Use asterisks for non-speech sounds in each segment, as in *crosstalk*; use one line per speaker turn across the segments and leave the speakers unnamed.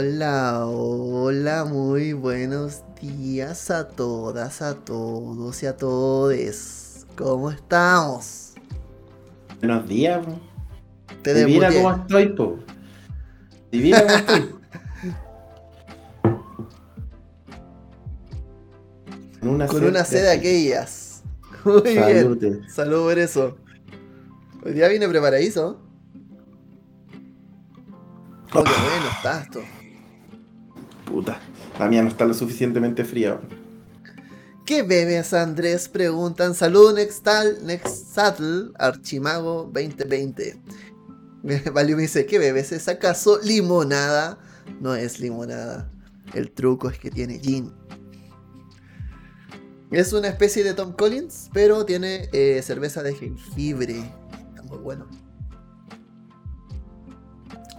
Hola, hola, muy buenos días a todas, a todos y a todes. ¿Cómo estamos?
Buenos días. po.
Te
Divina cómo estoy, po. Divina cómo estoy. *laughs* Con una
Con
sed
una
de
sed de
aquí.
aquellas. *laughs* Muy bien.
Salute.
Salud por eso. Hoy día vine preparadizo. Oh, qué bueno está esto.
Puta. La mía no está lo suficientemente fría.
¿Qué bebes, Andrés? Preguntan. Salud, Nextal, Nexatl, Archimago 2020. *laughs* Valio me dice, ¿qué bebes? ¿Es acaso limonada? No es limonada. El truco es que tiene gin. Es una especie de Tom Collins, pero tiene eh, cerveza de jengibre. Está muy bueno.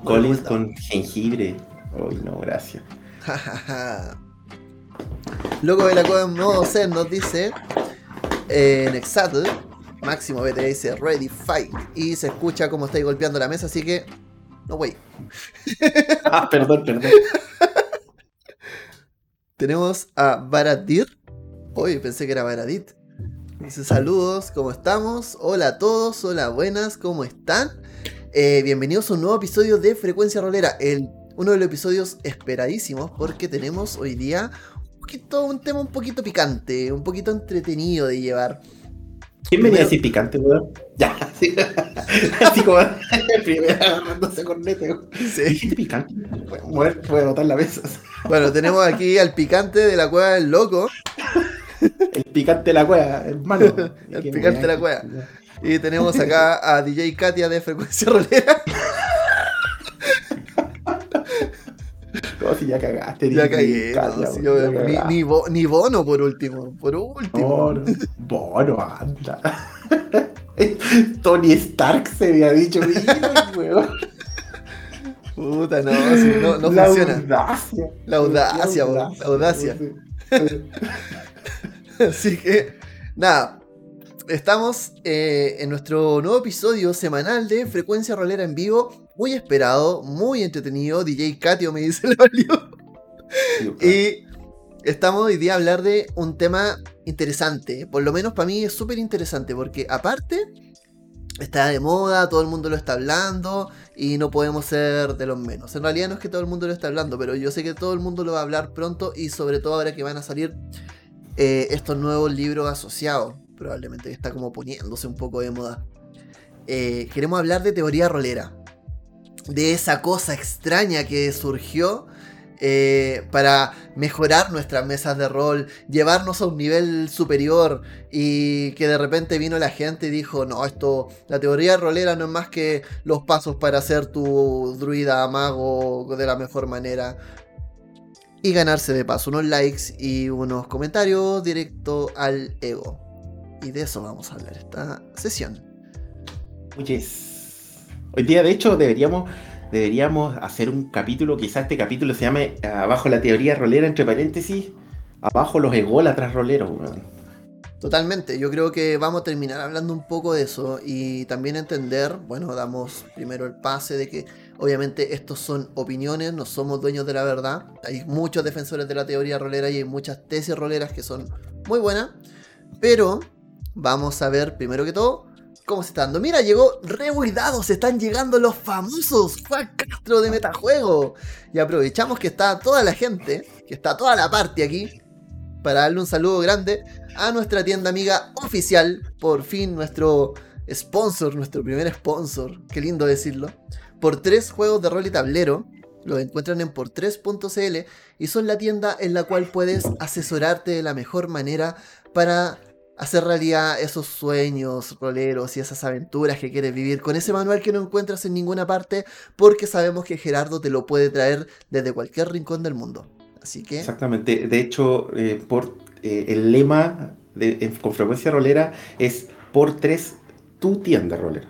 Collins con jengibre. Ay, no, gracias. *laughs*
Loco de la cueva en modo zen nos dice eh, Nexatl, Máximo BT dice Ready Fight y se escucha como estáis golpeando la mesa, así que no wey. *laughs*
Ah, perdón, perdón. *laughs*
Tenemos a Baradir. Hoy pensé que era Baradit. Dice saludos, ¿cómo estamos? Hola a todos, hola buenas, ¿cómo están? Eh, bienvenidos a un nuevo episodio de Frecuencia Rolera, el, uno de los episodios esperadísimos porque tenemos hoy día un, poquito, un tema un poquito picante, un poquito entretenido de llevar.
¿Quién venía a decir picante, weón? Ya, *laughs* así, así como *laughs* primero agarrándose. ¿Dijiste picante? Voy a botar la mesa.
Bueno, tenemos aquí al picante de la cueva del loco
El picante de la cueva, hermano. *laughs*
El picante de la cueva. y tenemos acá a DJ Katia de Frecuencia Rolera.
No, si ya cagaste.
Ya
di-
cagué,
calla,
no, si
weón,
yo-
ya
ni, ni bo- ni bono por último, por último.
No, no. Bono, anda. *laughs* Tony Stark se había dicho, weón. *laughs*
Puta, no, sí, no, no
la
funciona.
Audacia.
La audacia, la audacia. *laughs* Así que, nada. Estamos eh, en nuestro nuevo episodio semanal de Frecuencia Rolera en vivo. Muy esperado, muy entretenido. DJ Katio me dice *laughs* el valió. Y estamos hoy día a hablar de un tema interesante. Por lo menos para mí es súper interesante porque aparte está de moda, todo el mundo lo está hablando y no podemos ser de los menos. En realidad no es que todo el mundo lo esté hablando, pero yo sé que todo el mundo lo va a hablar pronto y sobre todo ahora que van a salir eh, estos nuevos libros asociados. Probablemente está como poniéndose un poco de moda. Eh, queremos hablar de teoría rolera. De esa cosa extraña que surgió eh, para mejorar nuestras mesas de rol, llevarnos a un nivel superior y que de repente vino la gente y dijo, no, esto, la teoría rolera no es más que los pasos para hacer tu druida mago de la mejor manera. Y ganarse de paso unos likes y unos comentarios directo al ego. Y de eso vamos a hablar esta sesión.
Oyes. Hoy día, de hecho, deberíamos, deberíamos hacer un capítulo, quizás este capítulo se llame Abajo la teoría rolera, entre paréntesis, abajo los ególatras roleros, weón.
Totalmente, yo creo que vamos a terminar hablando un poco de eso y también entender, bueno, damos primero el pase de que obviamente estos son opiniones, no somos dueños de la verdad, hay muchos defensores de la teoría rolera y hay muchas tesis roleras que son muy buenas, pero vamos a ver primero que todo cómo se está dando. Mira, llegó Rebuidados, están llegando los famosos Juan Castro de Metajuego y aprovechamos que está toda la gente, que está toda la parte aquí, para darle un saludo grande a nuestra tienda amiga oficial, por fin nuestro sponsor, nuestro primer sponsor, qué lindo decirlo, por tres juegos de rol y tablero, los encuentran en por3.cl y son la tienda en la cual puedes asesorarte de la mejor manera para hacer realidad esos sueños roleros y esas aventuras que quieres vivir con ese manual que no encuentras en ninguna parte porque sabemos que Gerardo te lo puede traer desde cualquier rincón del mundo. Así que
Exactamente. De hecho, eh, por eh, el lema de, en- con frecuencia rolera es por tres tu tienda rolera.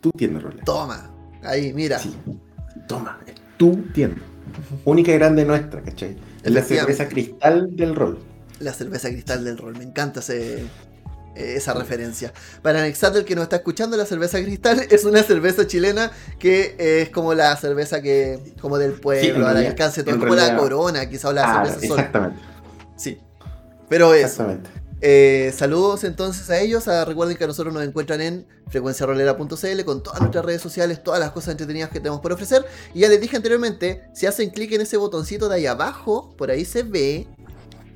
Tu tienda rolera.
toma, ahí mira.
Sí. Toma, tu tienda. Única y grande nuestra, ¿cachai? Es la cerveza cristal del rol.
La cerveza cristal del rol, me encanta ese, esa referencia. Para Alexander que nos está escuchando, la cerveza cristal *laughs* es una cerveza chilena que es como la cerveza que como del pueblo, al alcance todo, como la corona, quizá o la
Ah,
cerveza sola.
exactamente.
Sí. Pero.
Exactamente.
Eh, saludos entonces a ellos. Ah, recuerden que a nosotros nos encuentran en frecuenciarolera.cl con todas nuestras redes sociales, todas las cosas entretenidas que tenemos por ofrecer. Y ya les dije anteriormente, si hacen clic en ese botoncito de ahí abajo, por ahí se ve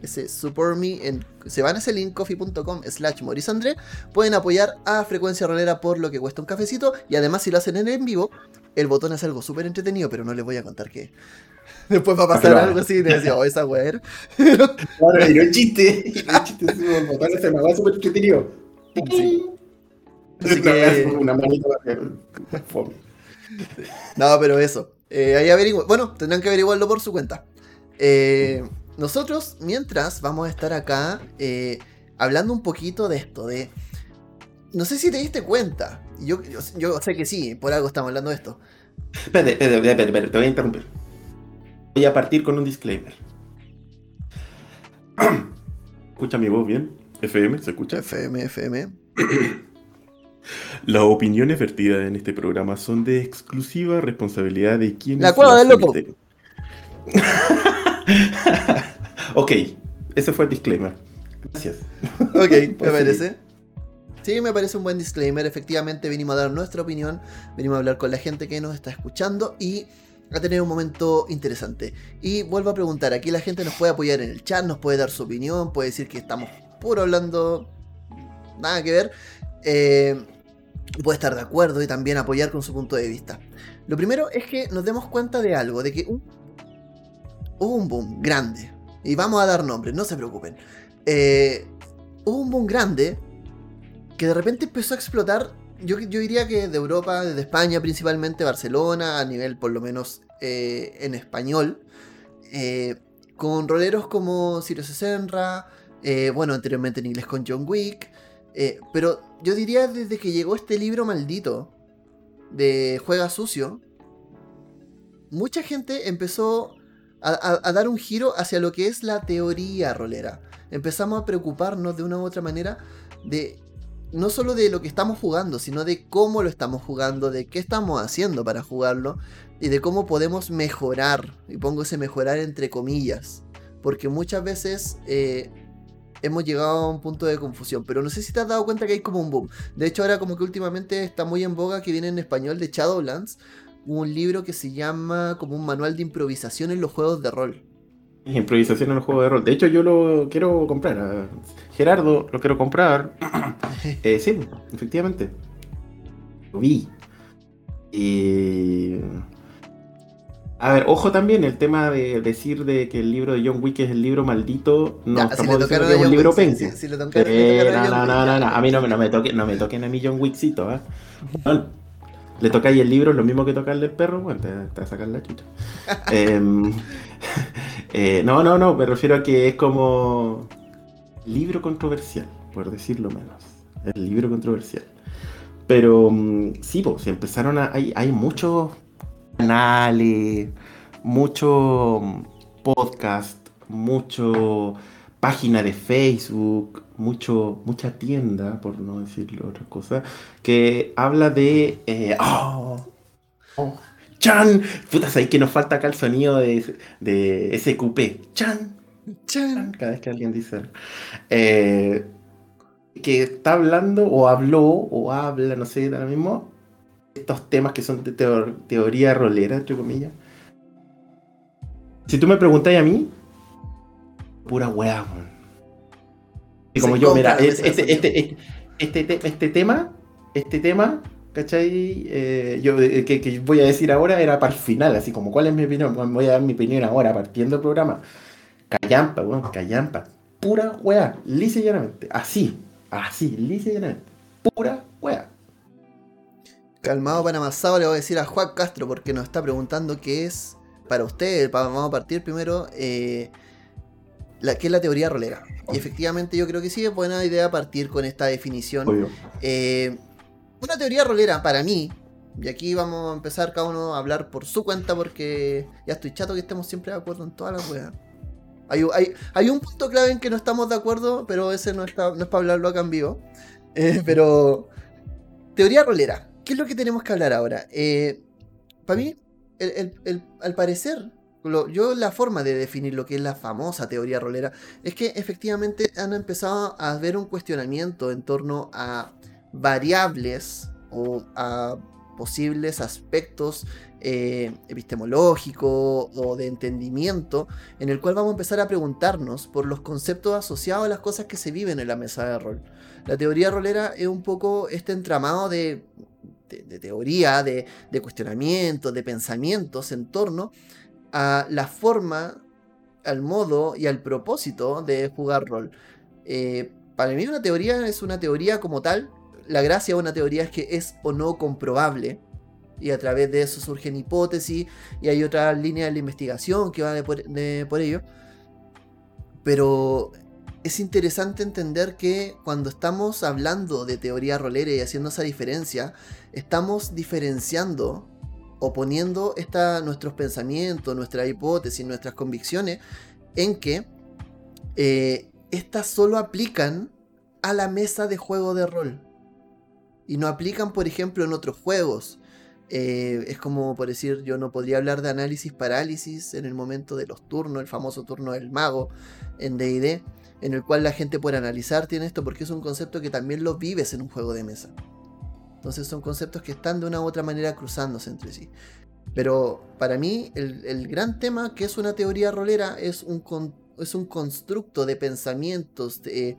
ese support me, en- se van a ese link coffee.com slash morisandre, pueden apoyar a Frecuencia Rolera por lo que cuesta un cafecito. Y además si lo hacen en en vivo, el botón es algo súper entretenido, pero no les voy a contar qué. *laughs* Después va a pasar algo así y te decía, oh, esa weá era".
Claro, y no es chiste. Y no es chiste, sí, el botón me va súper entretenido.
Sí. Así
Una-
que-
Una manita.
No, pero eso. Eh, ahí averigua- Bueno, tendrán que averiguarlo por su cuenta. Eh, nosotros, mientras, vamos a estar acá eh, hablando un poquito de esto, de... No sé si te diste cuenta. Yo, yo, yo sé que sí, por algo estamos hablando de esto.
Espérate, espérate, espérate, te voy a interrumpir. Voy a partir con un disclaimer. *clears throat* ¿Escucha mi voz bien? FM, ¿se escucha?
FM, FM. *clears throat*
Las opiniones vertidas en este programa son de exclusiva responsabilidad de quienes
La cueva del loco. *laughs*
ok, ese fue el disclaimer. Gracias. *laughs*
Ok, *laughs* me parece. Sí, me parece un buen disclaimer. Efectivamente, venimos a dar nuestra opinión, venimos a hablar con la gente que nos está escuchando y a tener un momento interesante. Y vuelvo a preguntar, aquí la gente nos puede apoyar en el chat, nos puede dar su opinión, puede decir que estamos puro hablando, nada que ver. Eh, puede estar de acuerdo y también apoyar con su punto de vista. Lo primero es que nos demos cuenta de algo, de que hubo un boom grande. Y vamos a dar nombres, no se preocupen. Eh, hubo un boom grande que de repente empezó a explotar. Yo, yo diría que de Europa, de España principalmente, Barcelona, a nivel por lo menos eh, en español, eh, con roleros como Ciro Senra, bueno, anteriormente en inglés con John Wick, pero yo diría desde que llegó este libro maldito de Juega Sucio, mucha gente empezó a, dar un giro hacia lo que es la teoría rolera. Empezamos a preocuparnos de una u otra manera de no solo de lo que estamos jugando, sino de cómo lo estamos jugando, de qué estamos haciendo para jugarlo y de cómo podemos mejorar. Y pongo ese mejorar entre comillas, porque muchas veces eh, hemos llegado a un punto de confusión. Pero no sé si te has dado cuenta que hay como un boom. De hecho, ahora como que últimamente está muy en boga que viene en español de Shadowlands un libro que se llama como un manual de improvisación en los juegos de rol.
Improvisación en el juego de rol. De hecho, yo lo quiero comprar. Gerardo, lo quiero comprar. *laughs* Eh, sí, efectivamente. Lo vi. Y... A ver, ojo también, el tema de decir de que el libro de John Wick es el libro maldito, no
Ya,
estamos diciendo que es un libro
Wick,
penca.
si tocaron-
Eh, no, no, no, no, a mí no, me- no me toquen, no me toquen a mí John Wickcito, ¿ah? *laughs* Le tocáis el libro, lo mismo que tocarle el perro, bueno, te, te va a sacar la chucha. *laughs* Em, *laughs* eh, no, no, no, me refiero a que es como libro controversial, por decirlo menos. El libro controversial. Pero mm, sí, pues, empezaron a. Hay, hay muchos canales, mucho mm, podcast, mucho página de Facebook, mucho, mucha tienda, por no decirlo otra cosa, que habla de. eh, oh, ¡Chan! Puta, sabéis que nos falta acá el sonido de, de SQP. ¡Chan!
Chan.
cada vez que alguien dice. Eh, que está hablando o habló o habla, no sé, ahora mismo, estos temas que son de teo- teoría rolera, entre comillas. Si tú me preguntáis a mí, pura weá. Y como yo, mira, este, este, este, este, te- este tema, este tema, ¿cachai? Eh, yo eh, que, que voy a decir ahora era para el final, así como, ¿cuál es mi opinión? Voy a dar mi opinión ahora, partiendo el programa. Callampa, weón, callampa. Pura weá, lisa y llanamente. Así, así, lisa y llanamente. Pura weá.
Calmado Panamasado le voy a decir a Juan Castro porque nos está preguntando qué es para usted, vamos a partir primero, eh, la, qué es la teoría rolera. Y efectivamente yo creo que sí es buena idea partir con esta definición. Eh, una teoría rolera para mí, y aquí vamos a empezar cada uno a hablar por su cuenta porque ya estoy chato que estemos siempre de acuerdo en todas las weas. Hay, hay, hay, un punto clave en que no estamos de acuerdo, pero ese no, está, no es para hablarlo acá en vivo. Eh, pero, teoría rolera. ¿Qué es lo que tenemos que hablar ahora? Eh, para mí, al parecer, yo la forma de definir lo que es la famosa teoría rolera es que efectivamente han empezado a haber un cuestionamiento en torno a variables o a posibles aspectos eh, epistemológicos o de entendimiento en el cual vamos a empezar a preguntarnos por los conceptos asociados a las cosas que se viven en la mesa de rol. La teoría rolera es un poco este entramado de, teoría, de, de cuestionamiento, de pensamientos en torno a la forma, al modo y al propósito de jugar rol. Eh, para mí una teoría es una teoría como tal. La gracia de una teoría es que es o no comprobable. Y a través de eso surgen hipótesis y hay otra línea de la investigación que va de por, por ello. Pero es interesante entender que cuando estamos hablando de teoría rolera y haciendo esa diferencia, estamos diferenciando o poniendo nuestros pensamientos, nuestras hipótesis, nuestras convicciones en que eh, estas solo aplican a la mesa de juego de rol. Y no aplican, por ejemplo, en otros juegos. Eh, es como por decir, yo no podría hablar de análisis parálisis en el momento de los turnos, el famoso turno del mago en DD, en el cual la gente puede analizar, tiene esto porque es un concepto que también lo vives en un juego de mesa. Entonces son conceptos que están de una u otra manera cruzándose entre sí. Pero para mí el, gran tema que es una teoría rolera es un, es un constructo de pensamientos, de,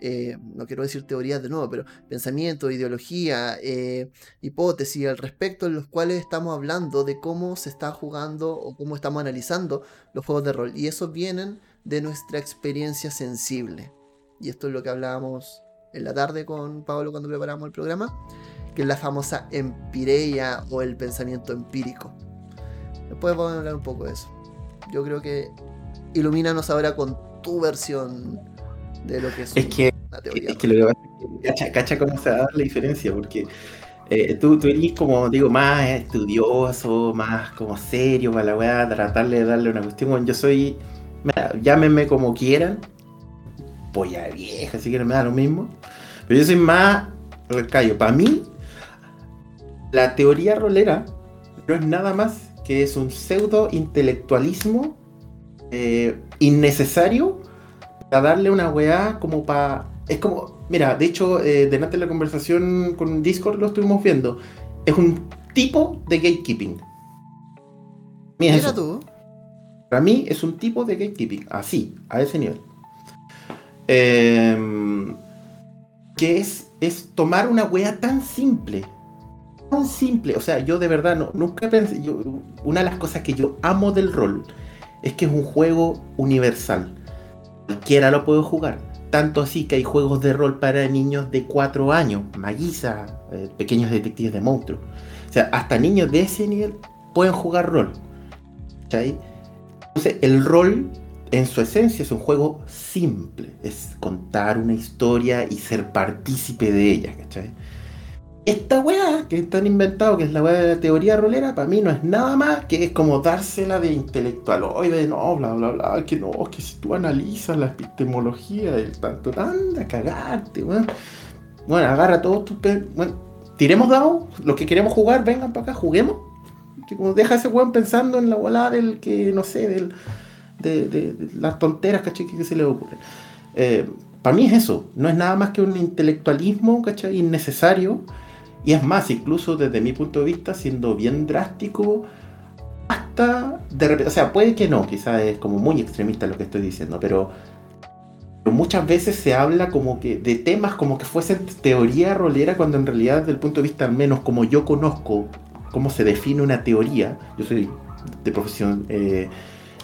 eh, no quiero decir teorías de nuevo, pero pensamiento, ideología, eh, hipótesis al respecto en los cuales estamos hablando de cómo se está jugando o cómo estamos analizando los juegos de rol. Y esos vienen de nuestra experiencia sensible. Y esto es lo que hablábamos en la tarde con Pablo cuando preparamos el programa que es la famosa empireia o el pensamiento empírico. Después vamos a hablar un poco de eso. Yo creo que ilumínanos ahora con tu versión de lo que es,
es que, una teoría. Es que lo que pasa es que cacha, cómo se va a dar la diferencia, porque eh, tú, tú eres como, digo, más estudioso, más como serio para la weá, tratarle de darle una cuestión. yo soy, llámenme como quieran, polla vieja, así que no me da lo mismo. Pero yo soy más, callo, para mí, la teoría rolera no es nada más que es un pseudo intelectualismo eh, innecesario para darle una weá como para... Es como, mira, de hecho, eh, delante de la conversación con Discord lo estuvimos viendo. Es un tipo de gatekeeping.
Mira tú.
Para mí es un tipo de gatekeeping, así, a ese nivel. Em, que es, es tomar una weá tan simple tan simple. O sea, yo de verdad no, nunca pensé. una de las cosas que yo amo del rol es que es un juego universal. Cualquiera lo puede jugar. Tanto así que hay juegos de rol para niños de 4 años, Maguisa, eh, pequeños detectives de monstruos. O sea, hasta niños de ese nivel pueden jugar rol. Entonces, el rol en su esencia es un juego simple. Es contar una historia y ser partícipe de ella. ¿cachai? Esta weá que están inventado, que es la weá de la teoría rolera, para mí no es nada más que es como dársela de intelectual, de no, bla, bla, bla, que no, que si tú analizas la epistemología del tanto, anda cagarte, weón. Bueno, agarra todos tus. Bueno, tiremos dados, los que queremos jugar, vengan para acá, juguemos. Que como deja ese weón pensando en la weá del que, no sé, del, de, las tonteras, ¿cachai? Que se le ocurre. Eh, para mí es eso, no es nada más que un intelectualismo, ¿cachai? Innecesario y es más, incluso desde mi punto de vista, siendo bien drástico, hasta de repente, o sea, puede que no, quizás es como muy extremista lo que estoy diciendo, pero muchas veces se habla como que de temas como que fuesen teoría rolera, cuando en realidad desde el punto de vista al menos como yo conozco cómo se define una teoría, yo soy de profesión eh,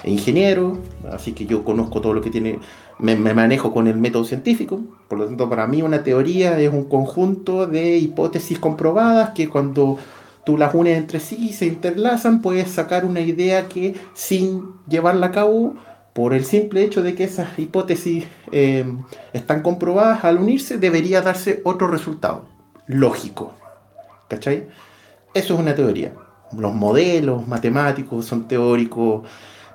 ingeniero, así que yo conozco todo lo que tiene me, manejo con el método científico, por lo tanto para mí una teoría es un conjunto de hipótesis comprobadas que cuando tú las unes entre sí y se interlazan puedes sacar una idea que sin llevarla a cabo por el simple hecho de que esas hipótesis eh, están comprobadas al unirse debería darse otro resultado lógico. ¿cachai? eso es una teoría. Los modelos matemáticos son teóricos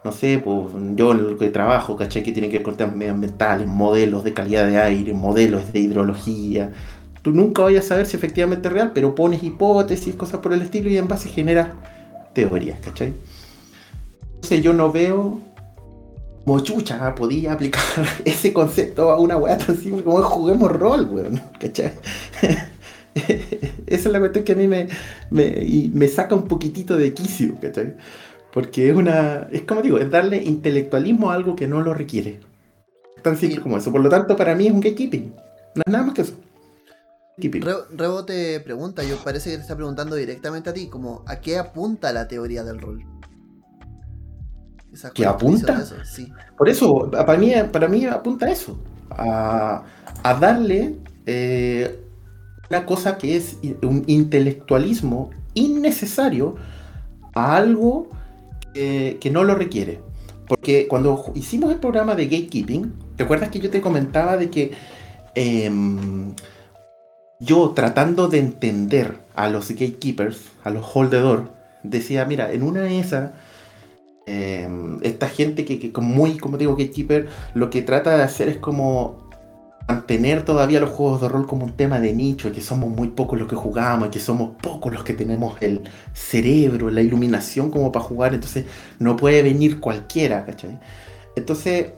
no sé, pues yo en lo que trabajo, ¿cachai? Que tiene que ver con temas medioambientales, modelos de calidad de aire, modelos de hidrología. Tú nunca vayas a saber si efectivamente es real, pero pones hipótesis, cosas por el estilo y en base generas teorías, ¿cachai? Entonces yo no veo como chucha, podía aplicar *laughs* ese concepto a una weá tan simple como juguemos rol, weón, ¿cachai? *laughs* Esa es la cuestión que a mí me, me, me saca un poquitito de quicio, ¿cachai? Porque es una. Es como digo, es darle intelectualismo a algo que no lo requiere. Tan simple como eso. Por lo tanto, para mí es un gatekeeping. No es nada más que eso.
Rebo te pregunta, yo parece que te está preguntando directamente a ti, como ¿a qué apunta la teoría del rol?
¿Qué apunta? Sí. Por eso, para mí, para mí apunta a eso. A, a darle eh, una cosa que es un intelectualismo innecesario a algo que no lo requiere. Porque cuando hicimos el programa de gatekeeping, ¿te acuerdas que yo te comentaba de que em, yo tratando de entender a los gatekeepers, a los holdedor, decía, mira, en una de esas, em, esta gente que, que muy, como digo, gatekeeper, lo que trata de hacer es como mantener todavía los juegos de rol como un tema de nicho, que somos muy pocos los que jugamos, que somos pocos los que tenemos el cerebro, la iluminación como para jugar, entonces no puede venir cualquiera, ¿cachai? Entonces,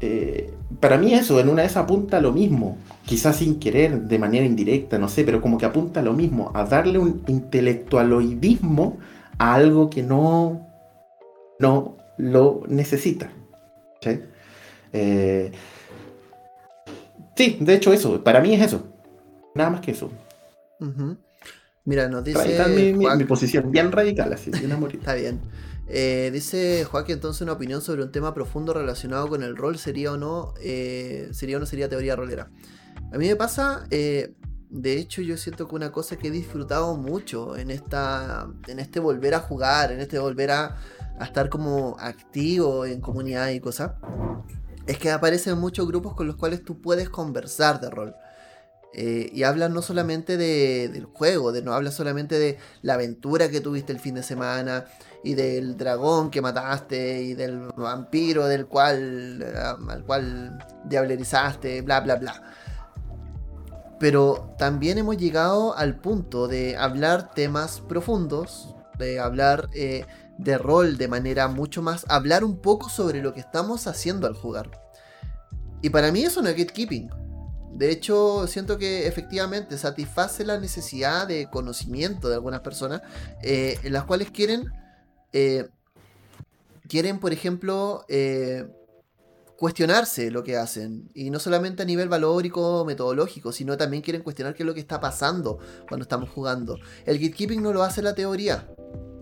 eh, para mí eso, en una de esas apunta lo mismo, quizás sin querer, de manera indirecta, no sé, pero como que apunta lo mismo, a darle un intelectualoidismo a algo que no, no lo necesita. ¿cachai? Eh, Sí, de hecho eso, para mí es eso. Nada más que eso.
Mira, nos dice...
Radical mi, posición, bien radical, así, bien *laughs*
Está bien. Eh, dice Joaquín, entonces una opinión sobre un tema profundo relacionado con el rol sería o no, eh, sería o no sería teoría rolera. A mí me pasa, eh, de hecho yo siento que una cosa que he disfrutado mucho en, esta, en este volver a jugar, en este volver a, a estar como activo en comunidad y cosas, es que aparecen muchos grupos con los cuales tú puedes conversar de rol. Eh, y hablan no solamente del juego, de, no hablas solamente de la aventura que tuviste el fin de semana, y del dragón que mataste, y del vampiro del cual, al cual diablerizaste, bla, bla, bla. Pero también hemos llegado al punto de hablar temas profundos, de hablar eh, de rol de manera mucho más, hablar un poco sobre lo que estamos haciendo al jugar. Y para mí eso no es gatekeeping. De hecho, siento que efectivamente satisface la necesidad de conocimiento de algunas personas, eh, en las cuales quieren, eh, quieren, por ejemplo, eh, cuestionarse lo que hacen. Y no solamente a nivel valórico, metodológico, sino también quieren cuestionar qué es lo que está pasando cuando estamos jugando. El gatekeeping no lo hace la teoría.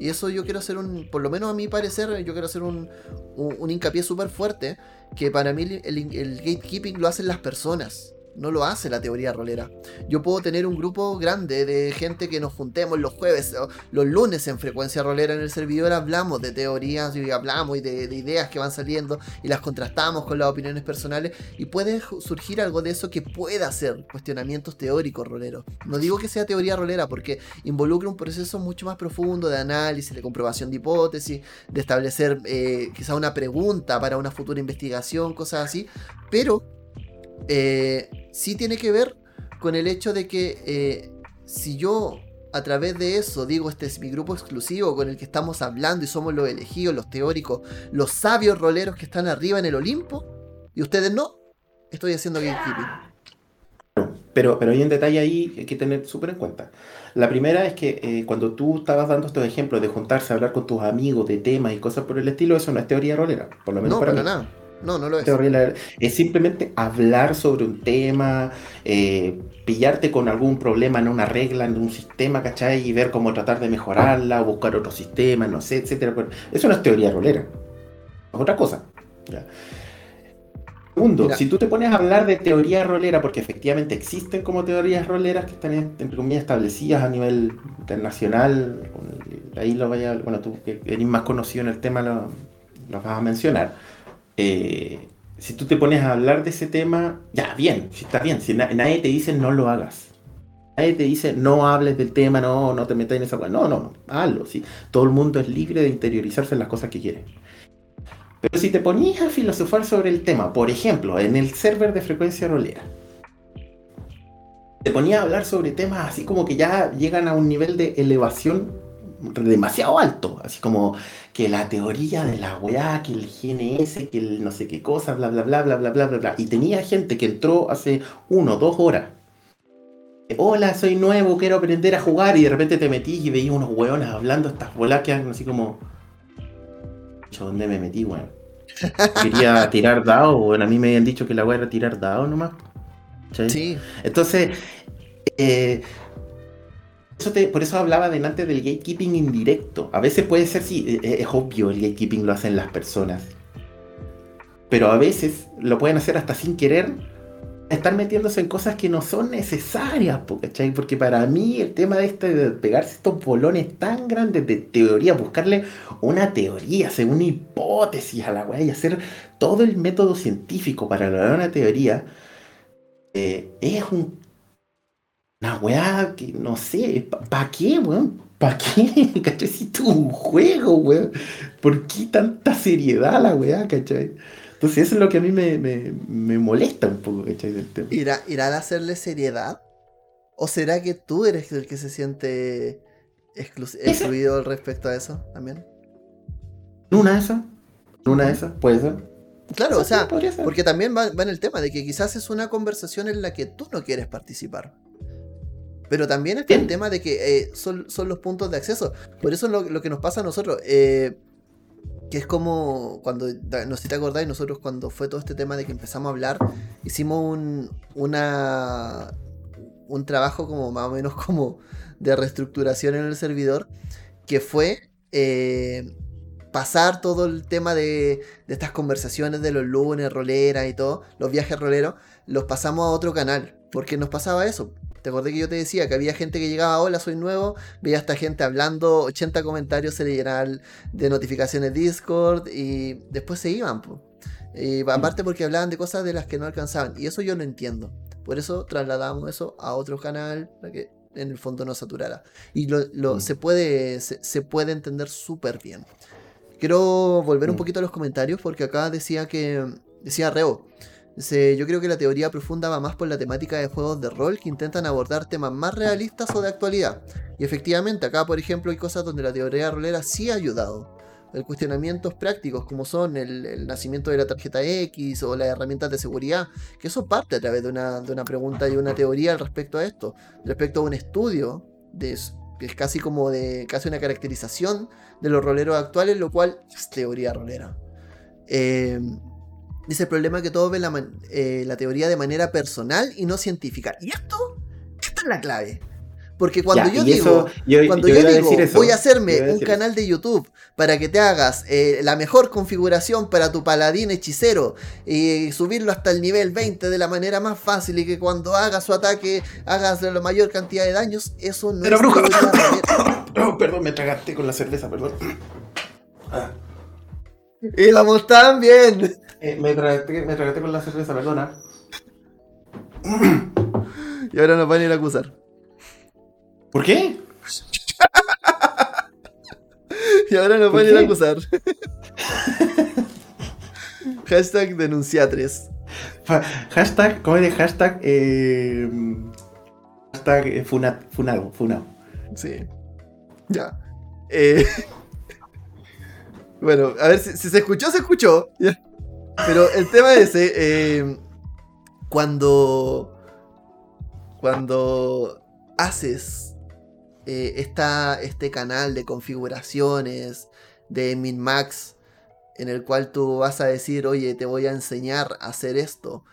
Y eso yo quiero hacer un, por lo menos a mi parecer, yo quiero hacer un, un, hincapié súper fuerte, que para mí el, el gatekeeping lo hacen las personas no lo hace la teoría rolera. Yo puedo tener un grupo grande de gente que nos juntemos los jueves, los lunes en frecuencia rolera en el servidor, hablamos de teorías y hablamos y de, ideas que van saliendo y las contrastamos con las opiniones personales y puede surgir algo de eso que pueda ser cuestionamientos teóricos roleros. No digo que sea teoría rolera porque involucra un proceso mucho más profundo de análisis, de comprobación de hipótesis, de establecer eh, quizá una pregunta para una futura investigación, cosas así, pero eh, sí tiene que ver con el hecho de que eh, si yo a través de eso digo este es mi grupo exclusivo con el que estamos hablando y somos los elegidos, los teóricos, los sabios roleros que están arriba en el Olimpo, y ustedes no, estoy haciendo gatekeeping.
Pero, pero hay un detalle ahí que hay que tener súper en cuenta. La primera es que eh, cuando tú estabas dando estos ejemplos de juntarse a hablar con tus amigos de temas y cosas por el estilo, eso no es teoría rolera, por lo menos
no, para, nada. No, no lo es.
Es simplemente hablar sobre un tema, eh, pillarte con algún problema en una regla, en un sistema, ¿cachai? Y ver cómo tratar de mejorarla, buscar otro sistema, no sé, etcétera. Eso no es teoría rolera. Es otra cosa. Segundo, si tú te pones a hablar de teoría rolera, porque efectivamente existen como teorías roleras que están, entre comillas, establecidas a nivel internacional, ahí lo vaya, bueno, tú que eres más conocido en el tema lo, lo vas a mencionar eh, si tú te pones a hablar de ese tema, ya, bien, si está bien. Si nadie te dice no lo hagas. Nadie te dice no hables del tema, no, no te metas en esa cosa. No, no, no, hazlo. ¿sí? Todo el mundo es libre de interiorizarse en las cosas que quiere. Pero si te ponías a filosofar sobre el tema, por ejemplo, en el server de frecuencia rolera, te ponías a hablar sobre temas así como que ya llegan a un nivel de elevación demasiado alto, así como que la teoría de la weá, que el GNS, que el no sé qué cosa, bla bla bla bla bla bla bla bla. Y tenía gente que entró hace uno, dos horas. Hola, soy nuevo, quiero aprender a jugar. Y de repente te metís y veías unos weones hablando estas bolas que así como. ¿Dónde me metí, weón? *laughs* Quería tirar dados, bueno, a mí me habían dicho que la weá era tirar dados nomás.
Sí.
Entonces, eh, por eso hablaba delante del gatekeeping indirecto. A veces puede ser, sí, eh, es obvio el gatekeeping lo hacen las personas. Pero a veces lo pueden hacer hasta sin querer, estar metiéndose en cosas que no son necesarias, ¿cachai? Porque para mí el tema de este de pegarse estos bolones tan grandes de teoría, buscarle una teoría, hacer una hipótesis a la weá y hacer todo el método científico para lograr una teoría, eh, es un una weá que no sé, ¿para qué, weón? ¿Para qué? *laughs* ¿Cachai? Si es un juego, weón. ¿Por qué tanta seriedad la weá, cachai? Entonces eso es lo que a mí me, me, molesta un poco, ¿cachai? Del tema.
¿Irá, ¿Irá a hacerle seriedad? ¿O será que tú eres el que se siente excluido respecto a eso también?
¿Una de esas? ¿Una de esas? ¿Puede ser?
Claro, o sea, porque también va, va, en el tema de que quizás es una conversación en la que tú no quieres participar. Pero también está el tema de que eh, son, los puntos de acceso. Por eso es lo, que nos pasa a nosotros. Eh, que es como cuando, no sé si te acordáis, nosotros cuando fue todo este tema de que empezamos a hablar, hicimos un, una, un trabajo como más o menos como de reestructuración en el servidor, que fue eh, pasar todo el tema de, de, estas conversaciones de los lunes, roleras y todo, los viajes roleros, los pasamos a otro canal, porque nos pasaba eso. ¿Te acordé que yo te decía que había gente que llegaba, hola, soy nuevo? Veía a esta gente hablando, 80 comentarios se le llenaban de notificaciones Discord y después se iban. Y aparte porque hablaban de cosas de las que no alcanzaban. Y eso yo no entiendo. Por eso trasladamos eso a otro canal para que en el fondo no saturara. Y lo, mm. se, puede, se, puede entender súper bien. Quiero volver un mm. poquito a los comentarios porque acá decía que, decía Reo, yo creo que la teoría profunda va más por la temática de juegos de rol que intentan abordar temas más realistas o de actualidad. Y efectivamente, acá por ejemplo hay cosas donde la teoría rolera sí ha ayudado. El cuestionamientos prácticos como son el, nacimiento de la tarjeta X o las herramientas de seguridad, que eso parte a través de una, pregunta y una teoría al respecto a esto, respecto a un estudio que es casi como de casi una caracterización de los roleros actuales, lo cual es teoría rolera. Eh, Dice el problema es que todos ven eh, la, teoría de manera personal y no científica. Y esto, esta es la clave. Porque cuando yo digo, cuando yo, digo voy a hacerme un canal de YouTube para que te hagas eh, la mejor configuración para tu paladín hechicero y subirlo hasta el nivel 20 de la manera más fácil y que cuando hagas su ataque hagas la mayor cantidad de daños, eso no
Pero es bruja. No, *coughs* perdón, me tragaste con la cerveza, perdón.
Ah. Y la bien.
Eh, me, tragaste, me con la cerveza, perdona.
y ahora nos van a ir a acusar.
¿Por qué? *laughs*
y ahora nos van a ir a acusar. *laughs* hashtag denunciatres.
hashtag, ¿cómo es hashtag? Eh, hashtag eh, funado, funado.
Sí. Ya. Eh, *laughs* bueno, a ver si, si, se escuchó, se escuchó. Pero el tema es ese, eh, cuando, cuando haces eh, este canal de configuraciones de MinMax, en el cual tú vas a decir, oye, te voy a enseñar a hacer esto,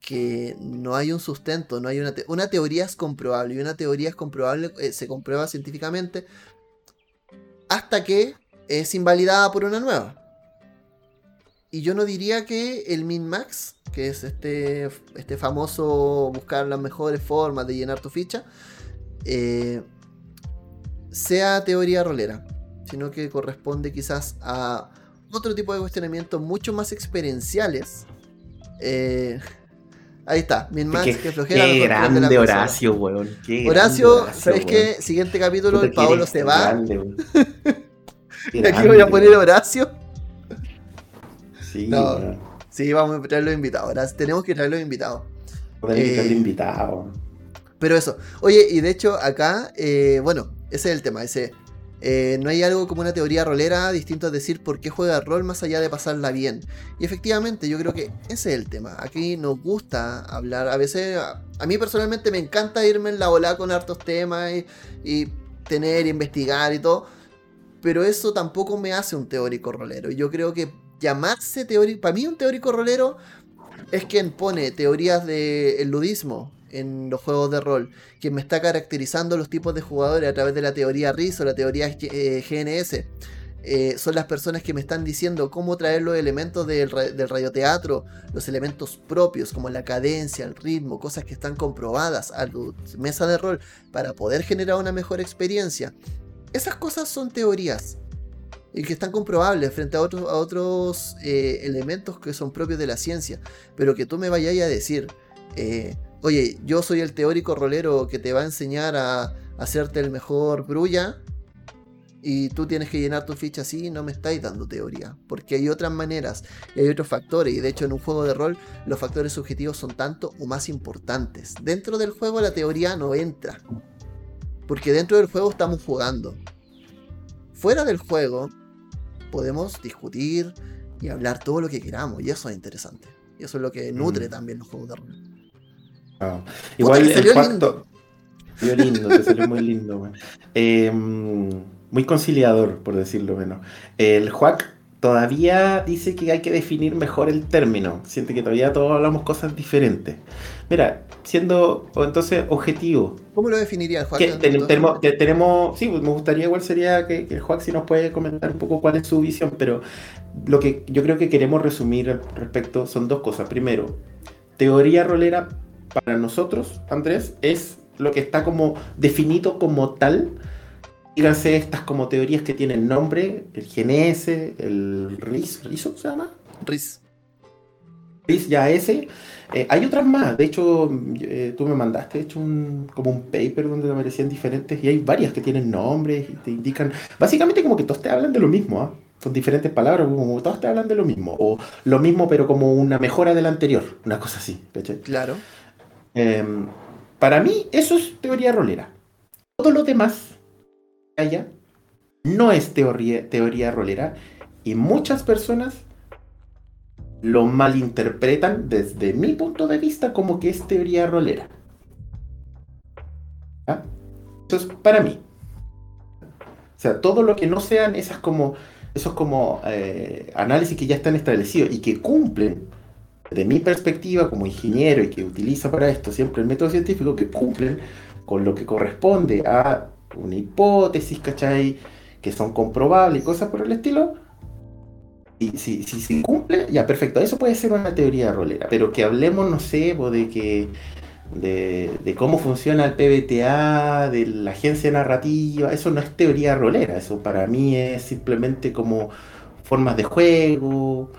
que no hay un sustento, no hay una, una teoría es comprobable y una teoría es comprobable, eh, se comprueba científicamente hasta que es invalidada por una nueva. Y yo no diría que el min-max, que es este, este famoso buscar las mejores formas de llenar tu ficha, eh, sea teoría rolera, sino que corresponde quizás a otro tipo de cuestionamientos mucho más experienciales. Eh, ahí está, min-max,
que flojera. Qué grande Horacio, weón.
Horacio, ¿sabes qué? Siguiente capítulo, el Paolo se va. *laughs* Aquí voy a poner Horacio.
Sí,
No. Sí, vamos a traer los invitados. Ahora tenemos que traer los invitados. Eh,
traer.
Pero eso. Oye, y de hecho acá, eh, bueno, ese es el tema. Ese, eh, no hay algo como una teoría rolera distinto a decir por qué juega rol más allá de pasarla bien. Y efectivamente, yo creo que ese es el tema. Aquí nos gusta hablar. A veces, a, a mí personalmente me encanta irme en la ola con hartos temas y, y tener, investigar y todo. Pero eso tampoco me hace un teórico rolero. Yo creo que llamarse teórico. Para mí, un teórico rolero es quien pone teorías del ludismo en los juegos de rol, quien me está caracterizando los tipos de jugadores a través de la teoría RIS o la teoría eh, GNS. Eh, son las personas que me están diciendo cómo traer los elementos del, del radioteatro, los elementos propios como la cadencia, el ritmo, cosas que están comprobadas a tu mesa de rol para poder generar una mejor experiencia. Esas cosas son teorías y que están comprobables frente a otros, a otros eh, elementos que son propios de la ciencia. Pero que tú me vayas a decir, eh, oye, yo soy el teórico rolero que te va a enseñar a, hacerte el mejor brulla y tú tienes que llenar tu ficha así, no me estáis dando teoría. Porque hay otras maneras y hay otros factores. Y de hecho en un juego de rol los factores subjetivos son tanto o más importantes. Dentro del juego la teoría no entra. Porque dentro del juego estamos jugando. Fuera del juego podemos discutir y hablar todo lo que queramos. Y eso es interesante. Y eso es lo que nutre
Mm.
también los juegos de rol.
Ah, Igual el pacto. Salió lindo, te salió muy lindo. Eh, muy conciliador, por decirlo menos. El Juac todavía dice que hay que definir mejor el término. Siente que todavía todos hablamos cosas diferentes. Mira, siendo entonces objetivo,
¿Cómo lo definiría el
que
Joaquín?
ten- tenemos, te- tenemos, sí, pues me gustaría igual sería que, que el Juac si nos puede comentar un poco cuál es su visión, pero lo que yo creo que queremos resumir al respecto son dos cosas. Primero, teoría rolera para nosotros, Andrés, es lo que está como definido como tal. Díganse estas como teorías que tienen nombre, el GNS, el RIS, ¿RISO se llama?
Riz.
RIS ya ese. Eh, hay otras más, de hecho, eh, tú me mandaste, de hecho, un, como un paper donde aparecían diferentes, y hay varias que tienen nombres y te indican, básicamente como que todos te hablan de lo mismo, ¿ah? Son diferentes palabras, como todos te hablan de lo mismo, o lo mismo pero como una mejora de la anterior, una cosa así, ¿cachai?
Claro.
Eh, para mí, eso es teoría rolera. Todo lo demás que haya no es teoría, teoría rolera y muchas personas lo malinterpretan desde mi punto de vista como que es teoría rolera. Eso es para mí. O sea, todo lo que no sean esas como, esos como eh, análisis que ya están establecidos y que cumplen de mi perspectiva como ingeniero y que utiliza para esto siempre el método científico, que cumplen con lo que corresponde a una hipótesis, ¿cachai? Que son comprobables y cosas por el estilo. Y si, si se cumple, ya perfecto, eso puede ser una teoría rolera, pero que hablemos, no sé, de que de, de cómo funciona el PBTA, de la agencia narrativa, eso no es teoría rolera, eso para mí es simplemente como formas de juego,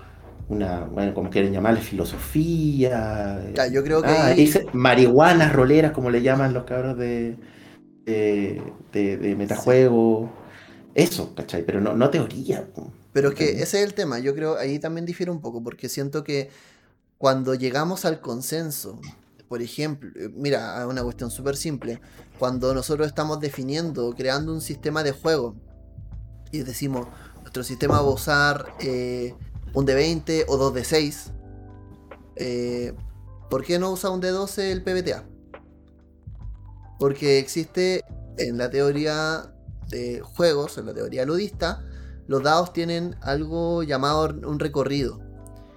una, bueno, como quieren llamarle, filosofía.
Ya, yo creo que
Ah,
ahí-
dice marihuanas roleras, como le llaman los cabros de, de, de- de metajuego. Eso, ¿cachai? Pero no, no teoría. po.
Pero es que ese es el tema, yo creo ahí también difiere un poco, porque siento que cuando llegamos al consenso, por ejemplo, eh, mira, a una cuestión súper simple, cuando nosotros estamos definiendo, creando un sistema de juego, y decimos, nuestro sistema va a usar eh, un D20 o dos D6, eh, ¿por qué no usa un D12 el PBTA? Porque existe en la teoría de juegos, en la teoría ludista, los dados tienen algo llamado un recorrido.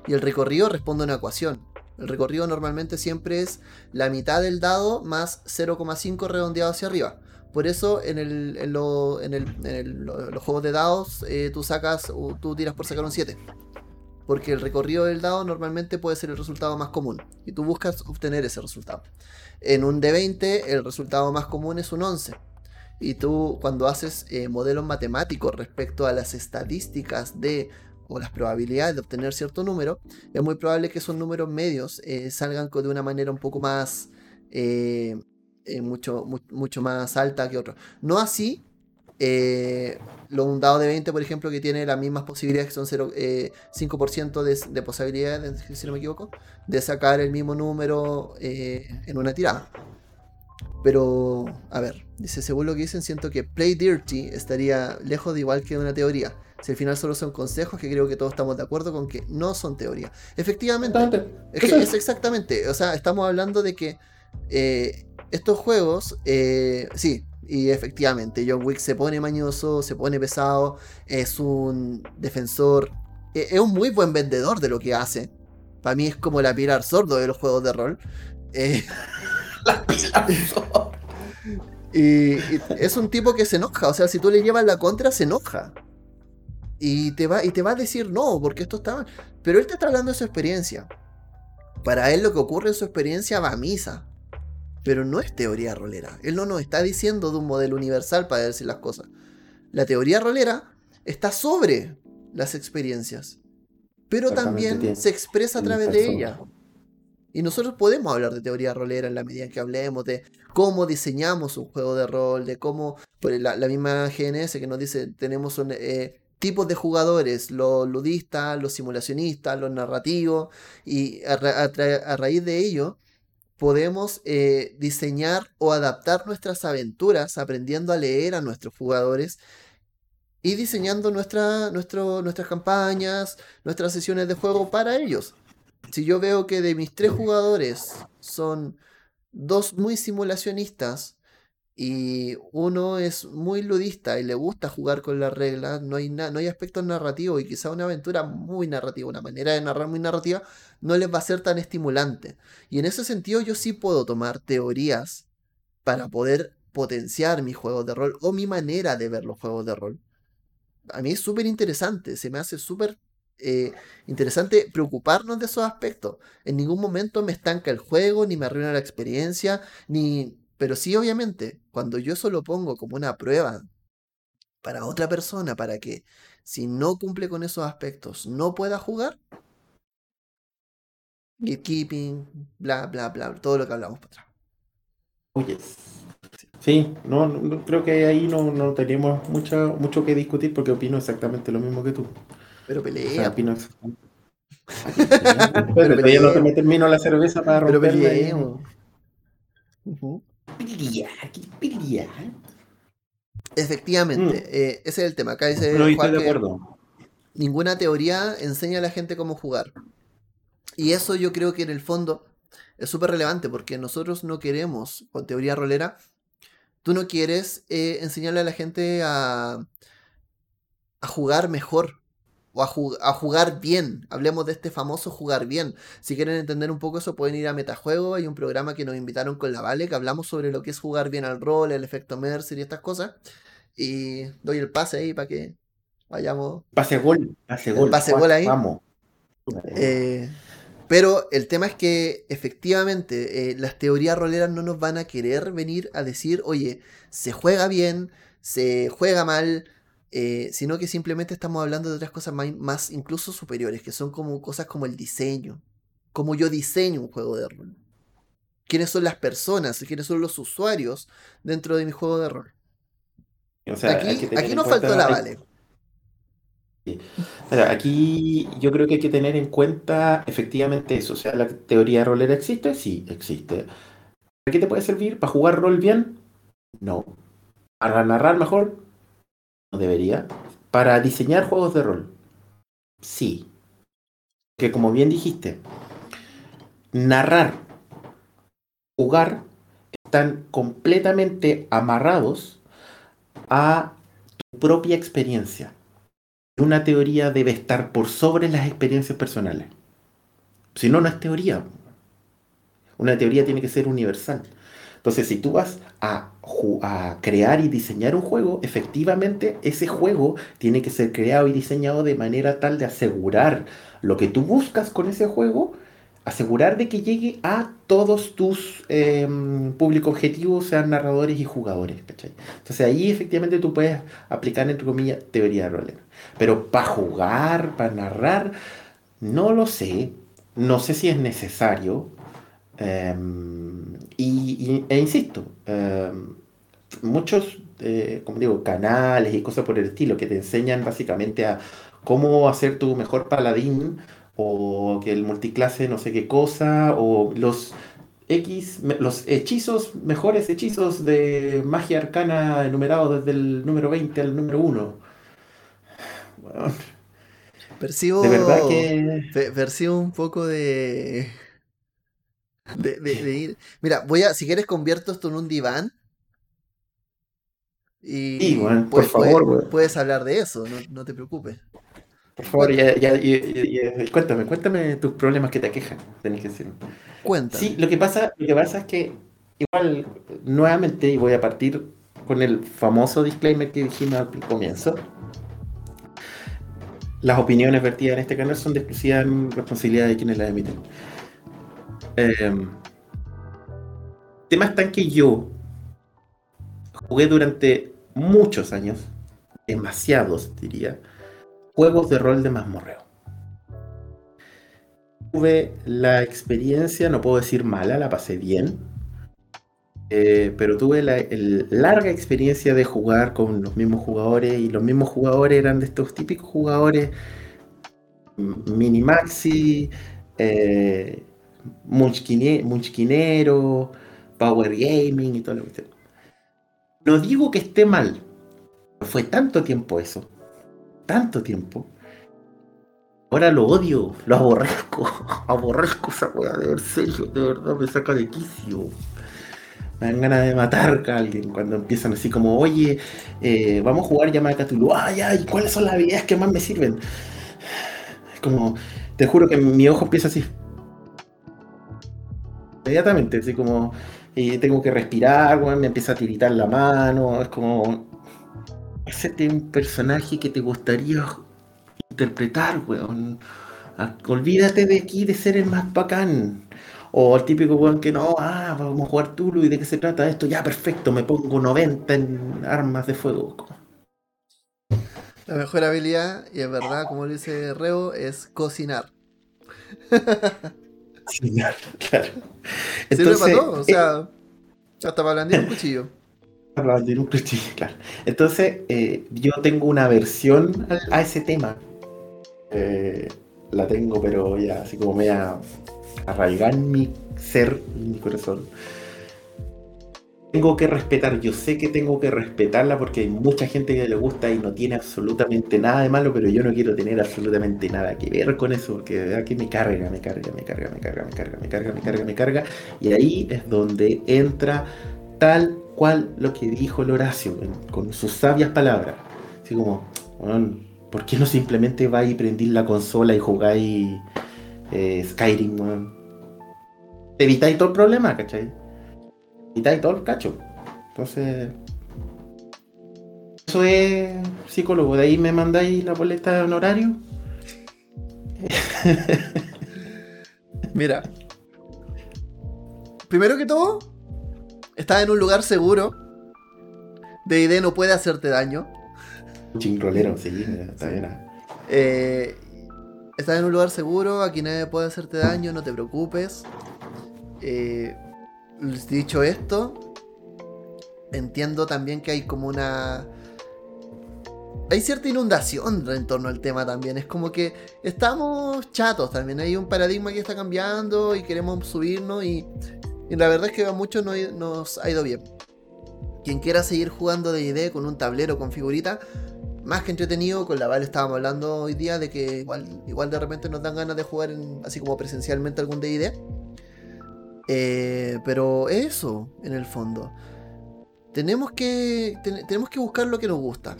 Y el recorrido responde a una ecuación. El recorrido normalmente siempre es la mitad del dado más 0,5 redondeado hacia arriba. Por eso en, el, los juegos de dados eh, tú sacas, o tú tiras por sacar un 7. Porque el recorrido del dado normalmente puede ser el resultado más común. Y tú buscas obtener ese resultado. En un D20 el resultado más común es un 11. Y tú cuando haces eh, modelos matemáticos respecto a las estadísticas de o las probabilidades de obtener cierto número, es muy probable que esos números medios eh, salgan de una manera un poco más, eh, mucho, mu- mucho más alta que otros. No así lo, un dado de 20, por ejemplo, que tiene las mismas posibilidades, que son 0, 5% de, de posibilidades, si no me equivoco, de sacar el mismo número en una tirada. Pero, a ver, dice, según lo que dicen, siento que Play Dirty estaría lejos de igual que una teoría. Si al final solo son consejos, que creo que todos estamos de acuerdo con que no son teoría. Efectivamente, es, que es exactamente, o sea, estamos hablando de que eh, estos juegos, eh, sí, y efectivamente, John Wick se pone mañoso, se pone pesado, es un defensor, e, es un muy buen vendedor de lo que hace. Para mí es como la pilar sordo de los juegos de rol. Eh, *laughs* y, es un tipo que se enoja. O sea, si tú le llevas la contra, se enoja. Y te va, y te va a decir no, porque esto está mal. Pero él te está hablando de su experiencia. Para él lo que ocurre en su experiencia va a misa. Pero no es teoría rolera. Él no nos está diciendo de un modelo universal para decir las cosas. La teoría rolera está sobre las experiencias. Pero también se expresa a través de ella. Y nosotros podemos hablar de teoría rolera en la medida en que hablemos de cómo diseñamos un juego de rol, de cómo, pues, la, misma GNS que nos dice, tenemos eh, tipos de jugadores, los ludistas, los simulacionistas, los narrativos, y a, raíz de ello podemos eh, diseñar o adaptar nuestras aventuras aprendiendo a leer a nuestros jugadores y diseñando nuestra, nuestras campañas, nuestras sesiones de juego para ellos si yo veo que de mis tres jugadores son dos muy simulacionistas y uno es muy ludista y le gusta jugar con las reglas, no hay, no hay aspectos narrativos y quizá una aventura muy narrativa, una manera de narrar muy narrativa, no les va a ser tan estimulante. Y en ese sentido yo sí puedo tomar teorías para poder potenciar mi juego de rol o mi manera de ver los juegos de rol. A mí es súper interesante, se me hace súper eh, interesante preocuparnos de esos aspectos. En ningún momento me estanca el juego, ni me arruina la experiencia, ni... Pero sí, obviamente, cuando yo eso lo pongo como una prueba para otra persona, para que si no cumple con esos aspectos no pueda jugar, gatekeeping, bla, bla, bla, todo lo que hablamos para atrás.
Oye, sí, no, creo que ahí no, no tenemos mucho, mucho que discutir porque opino exactamente lo mismo que tú.
Pero pelea. *laughs*
Pero, todavía no te me termino la cerveza para romperla. Pero
Efectivamente, mm. eh, ese es el tema. Acá dice
de acuerdo.
ninguna teoría enseña a la gente cómo jugar. Y eso yo creo que en el fondo es súper relevante porque nosotros no queremos, con teoría rolera, tú no quieres eh, enseñarle a la gente a, a jugar mejor o a, jugar bien. Hablemos de este famoso jugar bien. Si quieren entender un poco eso, pueden ir a Metajuego. Hay un programa que nos invitaron con la Vale, que hablamos sobre lo que es jugar bien al rol, el efecto Mercer y estas cosas. Y doy el pase ahí para que vayamos.
Pase gol, pase gol.
Pase gol ahí. Vamos. Eh, pero el tema es que efectivamente eh, las teorías roleras no nos van a querer venir a decir, oye, se juega bien, se juega mal, eh, sino que simplemente estamos hablando de otras cosas más, incluso superiores, que son como cosas como el diseño, como yo diseño un juego de rol. ¿Quiénes son las personas? ¿Quiénes son los usuarios dentro de mi juego de rol? aquí, aquí nos faltó la vale.
aquí yo creo que hay que tener en cuenta efectivamente eso. O sea, la teoría rolera existe, sí, existe. ¿Para qué te puede servir? ¿Para jugar rol bien? No. ¿Para narrar mejor? Debería, para diseñar juegos de rol. Sí. Que como bien dijiste, narrar, jugar, están completamente amarrados a tu propia experiencia. Una teoría debe estar por sobre las experiencias personales. Si no, no es teoría. Una teoría tiene que ser universal. Entonces, si tú vas a, crear y diseñar un juego, efectivamente ese juego tiene que ser creado y diseñado de manera tal de asegurar lo que tú buscas con ese juego, asegurar de que llegue a todos tus eh, público objetivos, sean narradores y jugadores. Entonces ahí efectivamente tú puedes aplicar, entre comillas, teoría de roller. Pero para jugar, para narrar, no lo sé. No sé si es necesario. Em, y, e insisto, em, muchos, eh, como digo, canales y cosas por el estilo que te enseñan básicamente a cómo hacer tu mejor paladín o que el multiclase no sé qué cosa o los X, los hechizos, mejores hechizos de magia arcana enumerados desde el número 20 al número 1.
percibo, de verdad que... percibo un poco de... De, ir. Mira, voy a, si quieres convierto esto en un diván y, por pues, favor, puedes, hablar de eso, no, te preocupes.
Por favor, ya, ya, cuéntame, cuéntame tus problemas que te aquejan, tenés que decir.
Cuéntame.
Sí, lo que pasa, lo que pasa es que igual, nuevamente, y voy a partir con el famoso disclaimer que dijimos al comienzo. Las opiniones vertidas en este canal son de exclusiva responsabilidad de quienes las emiten. Eh, tema está en que yo jugué durante muchos años, demasiados diría, juegos de rol de mazmorreo. Tuve la experiencia, no puedo decir mala, la pasé bien, eh, pero tuve la larga experiencia de jugar con los mismos jugadores y los mismos jugadores eran de estos típicos jugadores minimaxi, eh, munchkinero, power gaming y todo lo que no digo que esté mal. Fue tanto tiempo eso. Tanto tiempo. Ahora lo odio, lo aborrezco. *laughs* Aborrezco esa weá, de ver serio, de verdad me saca de quicio. Me dan ganas de matar a alguien cuando empiezan así como, oye, eh, vamos a jugar llamada Cthulhu. Ay, ay, ¿cuáles son las habilidades que más me sirven? Es como, te juro que mi ojo empieza así. Inmediatamente, así como, tengo que respirar, me empieza a tiritar la mano, es como, hacerte un personaje que te gustaría interpretar, weón. Ah, olvídate de aquí de ser el más bacán. O el típico weón que no, ah, vamos a jugar Tulu y de qué se trata esto, ya perfecto, me pongo 90 en armas de fuego.
La mejor habilidad, y es verdad, como dice Reo, es cocinar. *laughs*
claro.
Entonces, Sirve para todo, o sea, ya estaba hablando de un cuchillo. *laughs*
Hablando de un cuchillo, claro. Entonces, eh, yo tengo una versión a ese tema. Eh, la tengo, pero ya así como me a arraigar en mi ser, en mi corazón tengo que respetar, yo sé que tengo que respetarla porque hay mucha gente que le gusta y no tiene absolutamente nada de malo, pero yo no quiero tener absolutamente nada que ver con eso, porque de verdad que me carga, me carga, me carga, me carga, me carga, me carga, me carga, me carga. Y ahí es donde entra tal cual lo que dijo el Horacio, con sus sabias palabras. Así como, ¿por qué no simplemente vais y prendís la consola y jugáis eh, Skyrim, weón? Evitáis todo el problema, ¿cachai? Y todo el cacho. Entonces, eso es psicólogo. De ahí me mandáis la boleta de honorario. *laughs*
Mira, primero que todo, estás en un lugar seguro. DD no puede hacerte daño.
Chingrolero, sí, está bien.
Eh, estás en un lugar seguro, aquí nadie puede hacerte daño, no te preocupes. Eh, dicho esto, entiendo también que hay como una... Hay cierta inundación en torno al tema también. Es como que estamos chatos también. Hay un paradigma que está cambiando y queremos subirnos y, la verdad es que a muchos nos ha ido bien. Quien quiera seguir jugando de ID con un tablero con figurita, más que entretenido. Con la Val estábamos hablando hoy día de que igual, igual de repente nos dan ganas de jugar así como presencialmente algún DD. Eh, pero eso, en el fondo. Tenemos que, tenemos que buscar lo que nos gusta.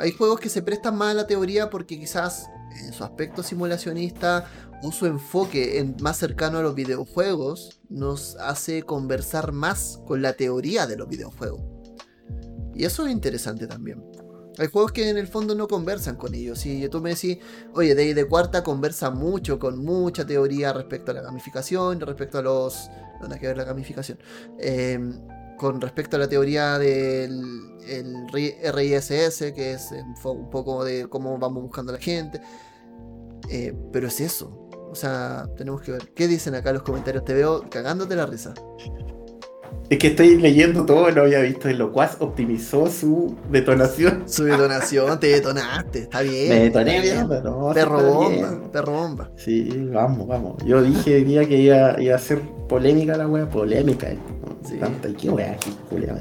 Hay juegos que se prestan más a la teoría porque quizás en su aspecto simulacionista o su enfoque en, más cercano a los videojuegos nos hace conversar más con la teoría de los videojuegos. Y eso es interesante también. Hay juegos que en el fondo no conversan con ellos. Si tú me decís, oye, Day de Cuarta conversa mucho con mucha teoría respecto a la gamificación, respecto a los no que ver la gamificación. Em, con respecto a la teoría del el RISS, que es un poco de cómo vamos buscando a la gente. Eh, pero es eso. O sea, tenemos que ver. ¿Qué dicen acá los comentarios? Te veo cagándote la risa.
Es que estoy leyendo todo, lo había visto. El Locuaz optimizó su detonación. *laughs*
Su detonación, te detonaste, está bien.
Me detoné,
bien.
no,
perro bomba, perro bomba.
Sí, vamos, vamos. Yo dije día que iba, iba a ser polémica la wea, polémica. eh.
Sí.
Tanta, ¿y qué wea? ¿Qué culia?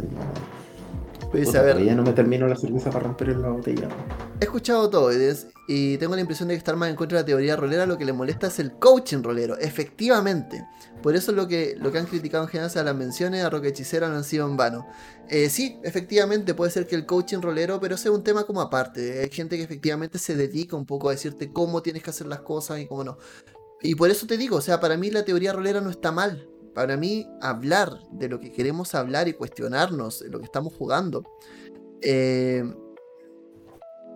Pues, a ver,
todavía no me termino la cerveza para romper la botella.
He escuchado todo y tengo la impresión de que estar más en contra de la teoría rolera lo que le molesta es el coaching rolero, efectivamente. Por eso lo que, lo que han criticado en general a las menciones a Roque Hechicero no han sido en vano. Eh, sí, efectivamente puede ser que el coaching rolero, pero ese es un tema como aparte. Hay gente que efectivamente se dedica un poco a decirte cómo tienes que hacer las cosas y cómo no. Y por eso te digo, o sea, para mí la teoría rolera no está mal. Para mí hablar de lo que queremos hablar y cuestionarnos lo que estamos jugando. eh,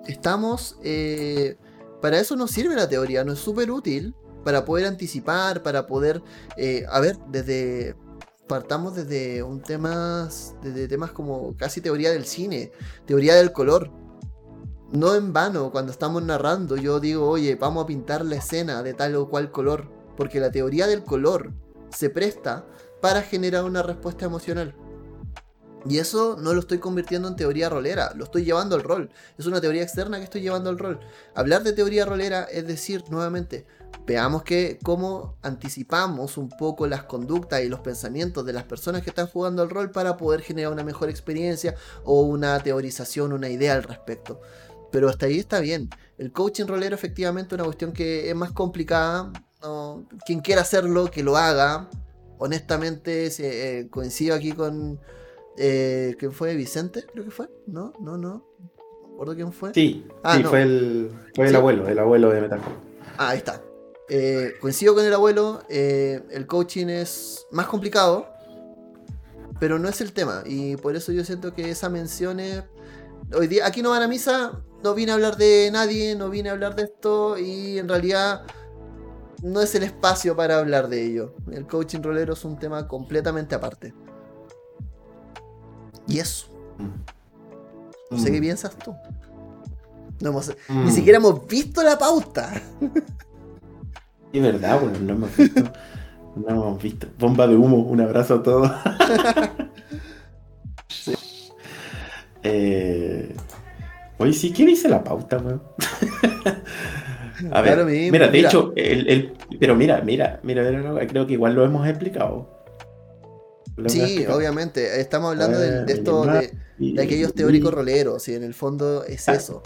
estamos... eh, para eso nos sirve la teoría, nos es súper útil para poder anticipar, para poder... eh, a ver, desde... Partamos desde un tema, desde temas como casi teoría del cine, teoría del color. No en vano, cuando estamos narrando, yo digo, oye, vamos a pintar la escena de tal o cual color, porque la teoría del color se presta para generar una respuesta emocional. Y eso no lo estoy convirtiendo en teoría rolera, lo estoy llevando al rol. Es una teoría externa que estoy llevando al rol. Hablar de teoría rolera es decir, nuevamente, veamos que cómo anticipamos un poco las conductas y los pensamientos de las personas que están jugando al rol para poder generar una mejor experiencia o una teorización, una idea al respecto. Pero hasta ahí está bien. El coaching rolero efectivamente es una cuestión que es más complicada. no, quien quiera hacerlo, que lo haga. Honestamente, se- eh, coincido aquí con... Eh, ¿Quién fue? ¿Vicente? Creo que fue. No, no, no. Acuerdo quién fue.
Sí,
Ah,
sí,
no.
fue el, fue el
Sí.
abuelo, el abuelo de Metal.
Ah, ahí está. Eh, coincido con el abuelo, eh, el coaching es más complicado, pero no es el tema. Y por eso yo siento que esa mención es... Hoy día, aquí no van a misa, no vine a hablar de nadie, no vine a hablar de esto y en realidad no es el espacio para hablar de ello. El coaching rolero es un tema completamente aparte. Y eso, no sé qué piensas tú. No hemos-
Mm.
Ni siquiera hemos visto la pauta. *laughs*
Es verdad, bueno, no hemos visto. No hemos visto. Bomba de humo, un abrazo a todos. *laughs* *laughs* eh, oye, sí, ¿qué dice la pauta, weón? *laughs* a ver,
Claro mismo,
mira, de
mira.
hecho, el, el- pero mira, mira, mira, mira, creo que igual lo hemos explicado. Lo hemos
Sí,
explicado.
obviamente. Estamos hablando de, de esto, de,
Y-
de aquellos
y-
teóricos roleros, y en el fondo es
Ah.
eso.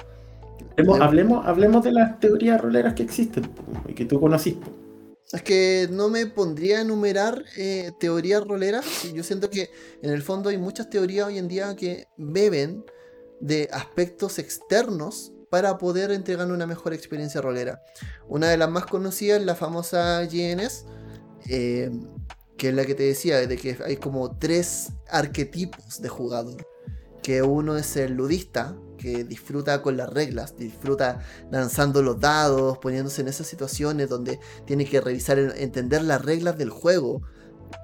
Hablemos,
Eh,
hablemos, hablemos de las teorías roleras que existen y que tú conociste.
Es que no me pondría a enumerar eh, teorías roleras. Yo siento que en el fondo hay muchas teorías hoy en día que beben de aspectos externos para poder entregar una mejor experiencia rolera. Una de las más conocidas es la famosa GNS, eh, que es la que te decía, de que hay como tres arquetipos de jugador. Que uno es el ludista, que disfruta con las reglas, disfruta lanzando los dados, poniéndose en esas situaciones donde tiene que revisar, entender las reglas del juego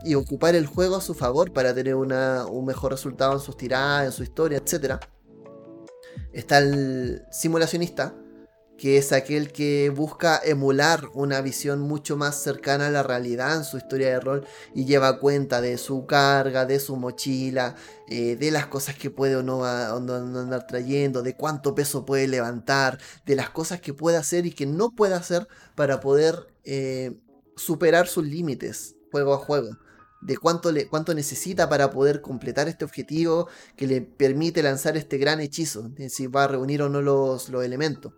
y ocupar el juego a su favor para tener una- un mejor resultado en sus tiradas, en su historia, etc. Está el simulacionista, que es aquel que busca emular una visión mucho más cercana a la realidad en su historia de rol y lleva cuenta de su carga, de su mochila, eh, de las cosas que puede o no, andar trayendo, de cuánto peso puede levantar, de las cosas que puede hacer y que no puede hacer para poder eh, superar sus límites juego a juego. De cuánto, le, cuánto necesita para poder completar este objetivo que le permite lanzar este gran hechizo, si va a reunir o no los, los elementos.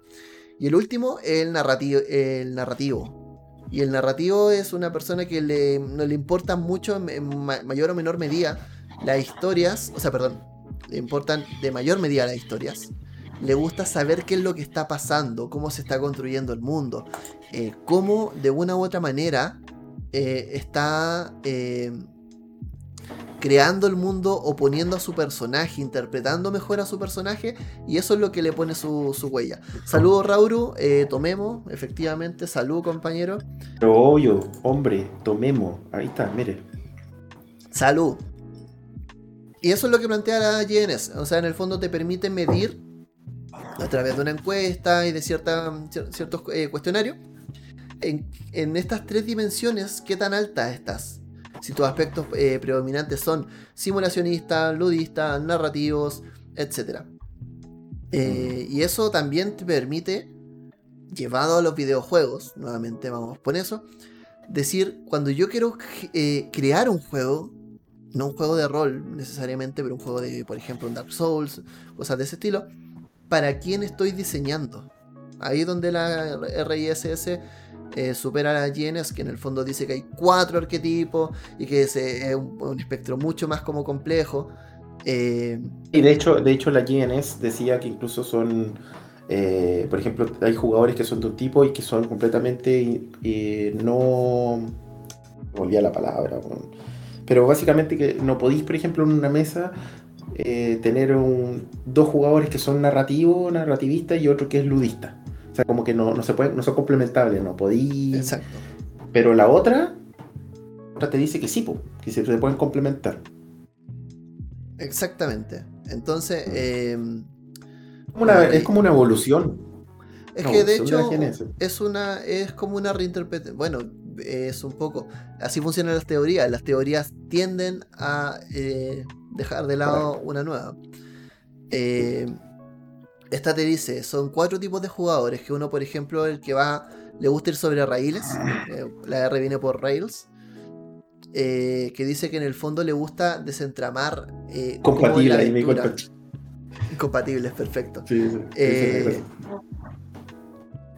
Y el último, el narrativo, el narrativo. Y el narrativo es una persona que le, no le importa mucho, en, en ma- mayor o menor medida, las historias, o sea, perdón, le importan de mayor medida las historias. Le gusta saber qué es lo que está pasando, cómo se está construyendo el mundo, eh, cómo de una u otra manera eh, está eh, creando el mundo o poniendo a su personaje, interpretando mejor a su personaje, y eso es lo que le pone su, su huella. Saludos, Rauru, eh, tomemos, efectivamente, salud, compañero.
Pero obvio, hombre, tomemos. Ahí está, mire.
Salud. Y eso es lo que plantea la GNS. O sea, en el fondo te permite medir a través de una encuesta y de cierta, cier- ciertos eh, cuestionarios en, en estas tres dimensiones qué tan alta estás. si tus aspectos eh, predominantes son simulacionistas, ludistas, narrativos, etc. Eh, y eso también te permite, llevado a los videojuegos, nuevamente vamos por eso, decir, cuando yo quiero eh, crear un juego, no un juego de rol necesariamente, pero un juego de, por ejemplo, un Dark Souls, cosas de ese estilo, ¿para quién estoy diseñando? Ahí donde la RISS eh, supera a GNS, que en el fondo dice que hay cuatro arquetipos y que es, un, espectro mucho más como complejo.
Eh, y de hecho, de hecho la GNS decía que incluso son, eh, por ejemplo, hay jugadores que son de un tipo y que son completamente no... Volvía la palabra. Pero básicamente que no podéis, por ejemplo, en una mesa tener un, dos jugadores que son narrativos, narrativistas y otro que es ludista sea, como que no, se pueden, no son complementables, no podí.
Exacto.
Pero la otra, otra te dice que sí, que se, pueden complementar.
Exactamente. Entonces, em,
es como una evolución.
Es que de hecho es una es como una reinterpretación. Bueno, es un poco. Así funcionan las teorías. Las teorías tienden a eh, dejar de lado una nueva. Eh, esta te dice, son cuatro tipos de jugadores, que uno, por ejemplo, el que va, le gusta ir sobre raíles, *laughs* eh, la R viene por Rails, eh, que dice que en el fondo le gusta desentramar...
Eh, Compatible,
Incompatible, es perfecto.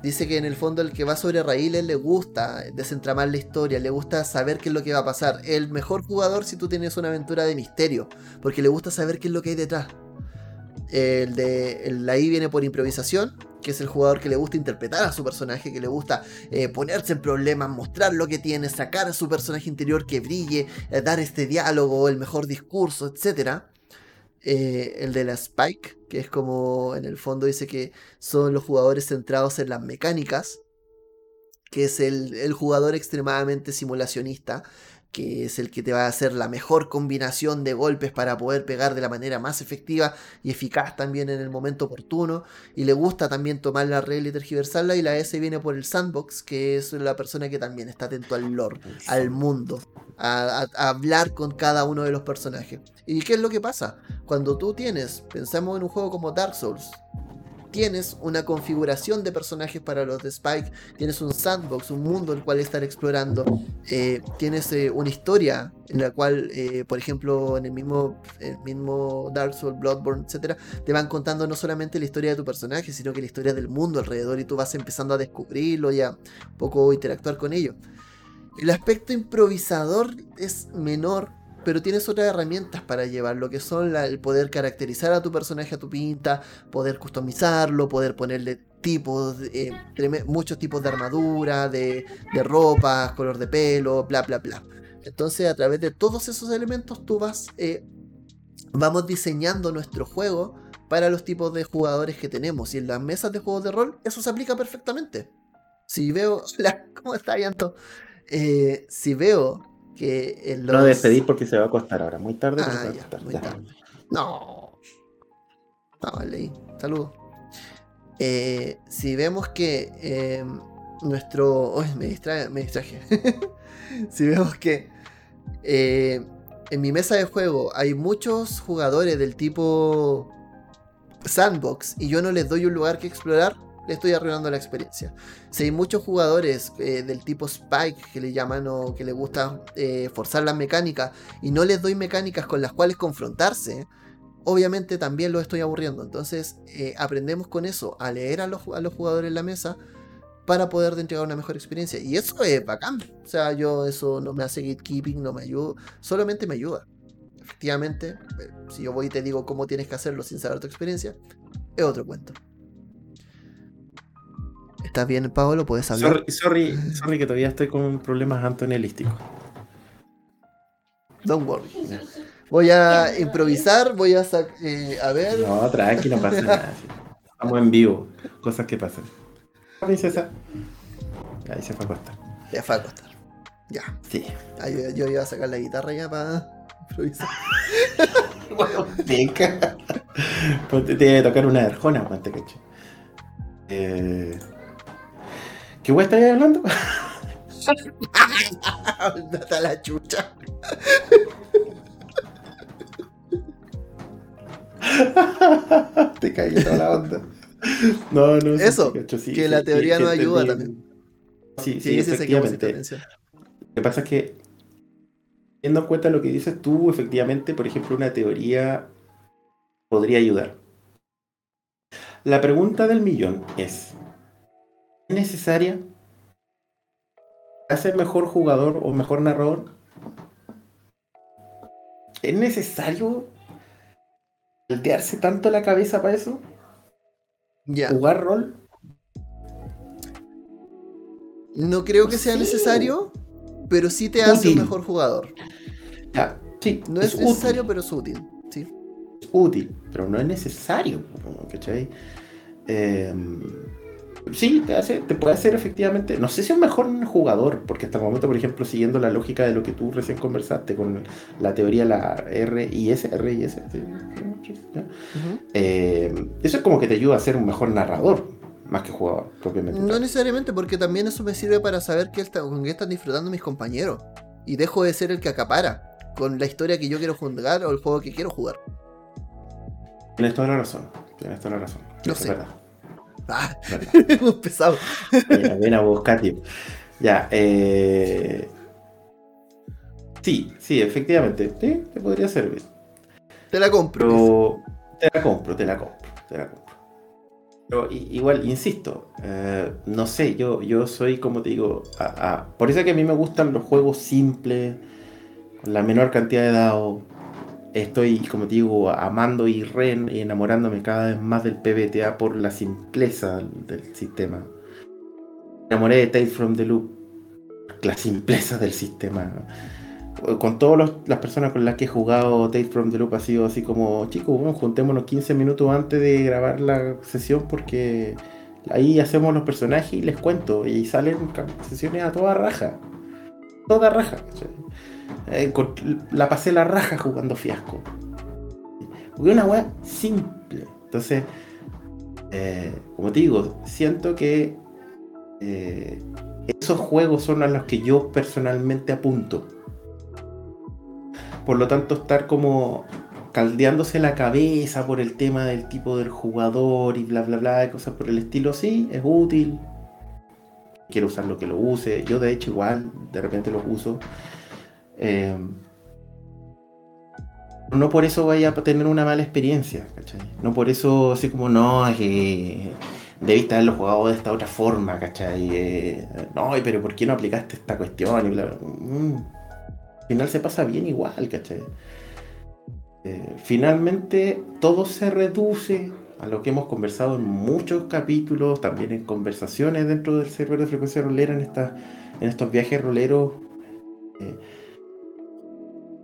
dice que en el fondo el que va sobre raíles le gusta desentramar la historia, le gusta saber qué es lo que va a pasar. El mejor jugador si tú tienes una aventura de misterio, porque le gusta saber qué es lo que hay detrás. El de el ahí viene por improvisación, que es el jugador que le gusta interpretar a su personaje, que le gusta eh, ponerse en problemas, mostrar lo que tiene, sacar a su personaje interior que brille, eh, dar este diálogo, el mejor discurso, etc. Eh, el de la Spike, que es como en el fondo dice que son los jugadores centrados en las mecánicas, que es el, el jugador extremadamente simulacionista, que es el que te va a hacer la mejor combinación de golpes para poder pegar de la manera más efectiva y eficaz también en el momento oportuno. Y le gusta también tomar la regla y tergiversarla. Y la S viene por el sandbox, que es la persona que también está atento al lore, al mundo, a, a hablar con cada uno de los personajes. ¿Y qué es lo que pasa? Cuando tú tienes, pensamos en un juego como Dark Souls, tienes una configuración de personajes para los de Spike, tienes un sandbox, un mundo el cual estar explorando, eh, tienes eh, una historia en la cual, eh, por ejemplo, en el mismo, el mismo Dark Souls, Bloodborne, etc., te van contando no solamente la historia de tu personaje, sino que la historia del mundo alrededor y tú vas empezando a descubrirlo y a un poco interactuar con ello. El aspecto improvisador es menor pero tienes otras herramientas para llevarlo, que son el poder caracterizar a tu personaje a tu pinta, poder customizarlo, poder ponerle tipos, eh, muchos tipos de armadura, de, de ropa, color de pelo, bla, bla, bla. Entonces, a través de todos esos elementos, tú vas, eh, vamos diseñando nuestro juego para los tipos de jugadores que tenemos. Y en las mesas de juegos de rol, eso se aplica perfectamente. Si veo, *laughs* ¿cómo está Yanto? Eh, si veo que
los... No despedir porque se va a acostar ahora, muy tarde. Ah,
No. No, vale, saludos. Eh, si vemos que eh, nuestro... Me, distraje, me *laughs* distraje. si vemos que eh, en mi mesa de juego hay muchos jugadores del tipo sandbox y yo no les doy un lugar que explorar, estoy arruinando la experiencia. Si hay muchos jugadores eh, del tipo Spike que le llaman o que le gusta eh, forzar las mecánicas y no les doy mecánicas con las cuales confrontarse, obviamente también lo estoy aburriendo. Entonces eh, aprendemos con eso a leer a los, a los jugadores en la mesa para poder entregar una mejor experiencia. Y eso es bacán. O sea, yo eso no me hace gatekeeping, no me ayuda, solamente me ayuda. Efectivamente, si yo voy y te digo cómo tienes que hacerlo sin saber tu experiencia, es otro cuento. ¿Estás bien, Pablo? ¿Puedes hablar?
Sorry, *laughs* sorry, que todavía estoy con problemas antonelísticos.
Don't worry. Voy a improvisar, voy a eh, a ver.
No, tranqui, no pasa nada. Estamos en vivo, cosas que pasan. Princesa. Ahí se fue a acostar.
Ya fue a acostar. Ya.
Sí.
yo, iba a sacar la guitarra ya para improvisar. *laughs*
bueno, venga. Pues te tiene que tocar una arjona, mantecacho. Eh. ¿Qué güey estáis hablando? *laughs*
Date la chucha. *laughs*
Te caí toda la onda. No, no.
Eso,
sí,
que
sí,
la teoría no ayuda también.
Sí, sí, efectivamente. Lo que pasa es que, teniendo en cuenta lo que dices tú, efectivamente, por ejemplo, una teoría podría ayudar. La pregunta del millón es, ¿es necesaria? ¿Hacer mejor jugador o mejor narrador? ¿Es necesario voltearse tanto la cabeza para eso?
Ya.
¿Jugar rol?
No creo que sea
Sí.
necesario, pero sí te hace un mejor jugador.
Ya, sí,
No es, necesario, pero es útil. Sí.
útil, pero no es necesario, ¿cachai? Eh, sí, te, hace, te puede hacer efectivamente, no sé si un mejor jugador, porque hasta el momento, por ejemplo, siguiendo la lógica de lo que tú recién conversaste con la teoría la RIS, RIS, ¿sí? ¿Ya?
Ujú.
Eh, eso es como que te ayuda a ser un mejor narrador, más que jugador, propiamente.
No
tal.
necesariamente, porque también eso me sirve para saber qué está- con qué están disfrutando mis compañeros. Y dejo de ser el que acapara con la historia que yo quiero jugar o el juego que quiero jugar.
Tienes toda la razón, tienes toda la razón.
No sé.
es verdad.
Ah, muy pesado.
Mira, ven a buscar, tío. Ya, eh... Sí, sí, efectivamente. Sí, te podría servir.
Te la compro.
Pero te la compro, te la compro, te la compro. Pero igual, insisto, eh, no sé, yo, yo soy, como te digo, a- a- por eso es que a mí me gustan los juegos simples, con la menor cantidad de dados. Estoy, como te digo, amando y re enamorándome cada vez más del PBTA por la simpleza del sistema. Me enamoré de Tales from the Loop, la simpleza del sistema. Con todas las personas con las que he jugado Tales from the Loop ha sido así como, chicos, bueno, juntémonos 15 minutos antes de grabar la sesión porque ahí hacemos los personajes y les cuento y salen sesiones a toda raja. Toda raja. Eh, la pasé la raja jugando fiasco. Porque una weá simple. Entonces, eh, como te digo, siento que eh, esos juegos son a los que yo personalmente apunto. Por lo tanto, estar como caldeándose la cabeza por el tema del tipo del jugador y bla bla bla, y cosas por el estilo, sí, es útil. Quiero usar lo que lo use. Yo de hecho igual, de repente los uso. Eh, no por eso vaya a tener una mala experiencia, ¿cachai? No por eso así como, no, es que debiste haberlo jugado de esta otra forma, ¿cachai? Eh, no, pero ¿por qué no aplicaste esta cuestión? Mm, al final se pasa bien igual, ¿cachai? Eh, finalmente todo se reduce a lo que hemos conversado en muchos capítulos, también en conversaciones dentro del server de frecuencia rolera, en, esta, en estos viajes roleros,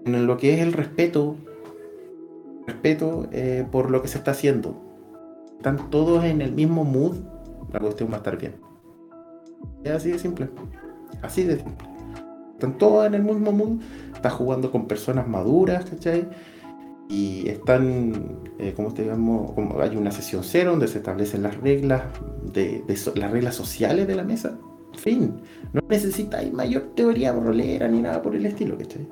en lo que es el respeto, respeto eh, por lo que se está haciendo. Están todos en el mismo mood, la cuestión va a estar bien. Es así de simple. Así de simple. Están todos en el mismo mood. Estás jugando con personas maduras, ¿cachai? Y están, eh, como te digamos, hay una sesión cero donde se establecen las reglas, las reglas sociales de la mesa. Fin. No necesitáis mayor teoría rolera ni nada por el estilo, ¿cachai?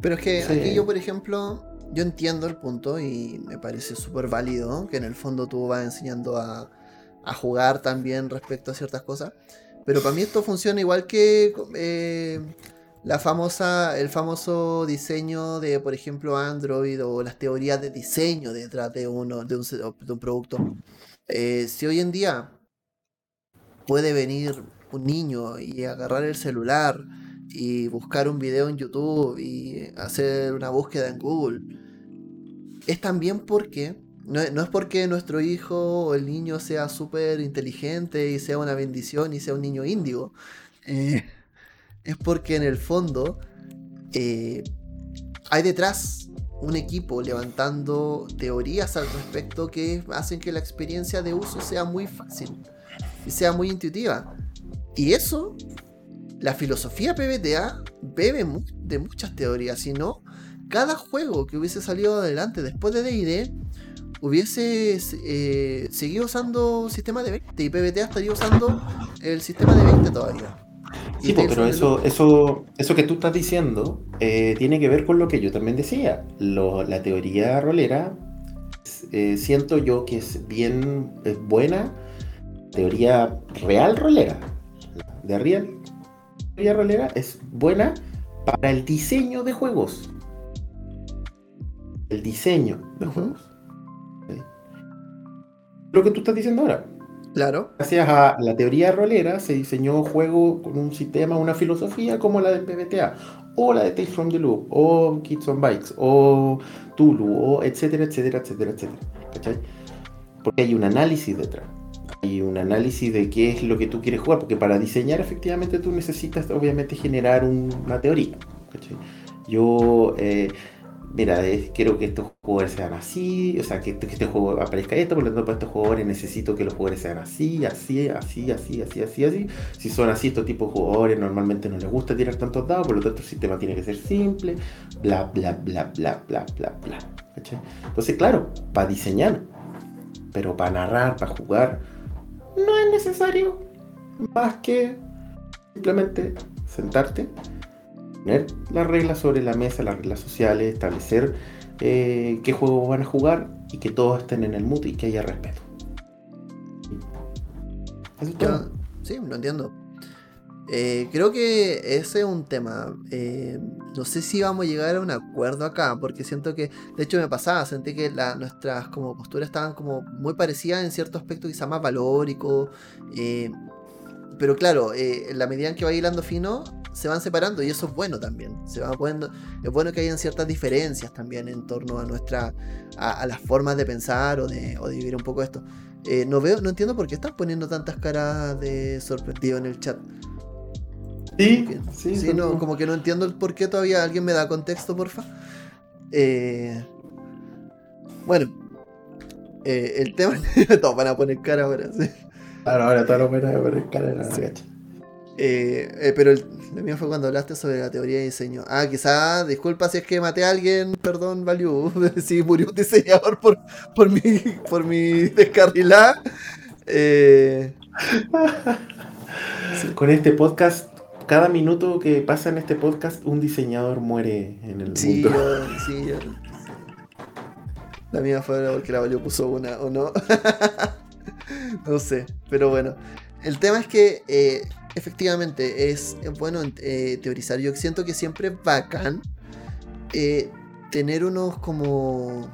Pero es que
Sí.
aquí yo, por ejemplo, yo entiendo el punto y me parece súper válido que en el fondo tú vas enseñando a, a jugar también respecto a ciertas cosas. Pero para mí esto funciona igual que eh, la famosa, el famoso diseño de, por ejemplo, Android o las teorías de diseño detrás de uno, de un, se- de un producto. Eh, si hoy en día puede venir un niño y agarrar el celular y buscar un video en YouTube y hacer una búsqueda en Google, es también porque, no, no es porque nuestro hijo o el niño sea súper inteligente y sea una bendición y sea un niño índigo, eh, es porque en el fondo eh, hay detrás un equipo levantando teorías al respecto que hacen que la experiencia de uso sea muy fácil y sea muy intuitiva. Y eso, la filosofía PBTA bebe mu- de muchas teorías, si no, cada juego que hubiese salido adelante después de DD hubiese eh, seguido usando sistema de 20 y PBTA estaría usando el sistema de 20 todavía.
Sí, pero eso, eso, eso que tú estás diciendo eh, tiene que ver con lo que yo también decía. la teoría rolera, eh, siento yo que es bien buena, teoría real rolera, de real teoría rolera es buena para el diseño de juegos. El diseño de juegos. Lo que tú estás diciendo ahora.
Claro.
Gracias a la teoría rolera se diseñó juego con un sistema, una filosofía como la del PBTA, o la de Tales from the Loop, o Kids on Bikes, o Tulu, o etcétera, etcétera, etcétera, etcétera. ¿Cachai? Porque hay un análisis detrás. Hay un análisis de qué es lo que tú quieres jugar, porque para diseñar efectivamente tú necesitas obviamente generar una teoría. ¿cachai? Yo eh, mira, quiero que estos jugadores sean así, o sea, que, este juego aparezca esto, por lo tanto, para estos jugadores necesito que los jugadores sean así, así, así, así, así, así, así. Si son así, estos tipos de jugadores normalmente no les gusta tirar tantos dados, por lo tanto, el sistema tiene que ser simple, bla, bla, bla, bla, bla, bla, bla. Entonces, claro, para diseñar, pero para narrar, para jugar, no es necesario más que simplemente sentarte poner las reglas sobre la mesa, las reglas sociales, establecer eh, qué juegos van a jugar y que todos estén en el mood y que haya respeto.
sí, lo entiendo. Eh, creo que ese es un tema. Eh, no sé si vamos a llegar a un acuerdo acá, porque siento que, de hecho me pasaba, sentí que nuestras como posturas estaban como muy parecidas en cierto aspecto quizá más valórico. pero claro, en la medida en que va hilando fino, se van separando y eso es bueno también. Se va poniendo, es bueno que hayan ciertas diferencias también en torno a nuestra a, las formas de pensar o de, vivir un poco esto. Eh, no veo, no entiendo por qué están poniendo tantas caras de sorprendido en el chat.
Sí, sí,
sí no, como que no entiendo el por qué todavía alguien me da contexto, porfa. Eh, bueno, eh, el tema. todos *laughs* van a poner cara ahora, sí.
Claro, ahora todos van a poner cara en la
eh, eh, pero el, mío fue cuando hablaste sobre la teoría de diseño. Ah, quizá, disculpa si es que maté a alguien, perdón, Value. *laughs* si murió un diseñador por, por mi, por mi descarrilada. Eh,
Con este podcast, cada minuto que pasa en este podcast, un diseñador muere en el
sí, mundo. sí, yo, La mía fue porque la Value puso una, ¿o no? *laughs* no sé, pero bueno. El tema es que eh, efectivamente, es, bueno eh, teorizar. Yo siento que siempre es bacán eh, tener unos como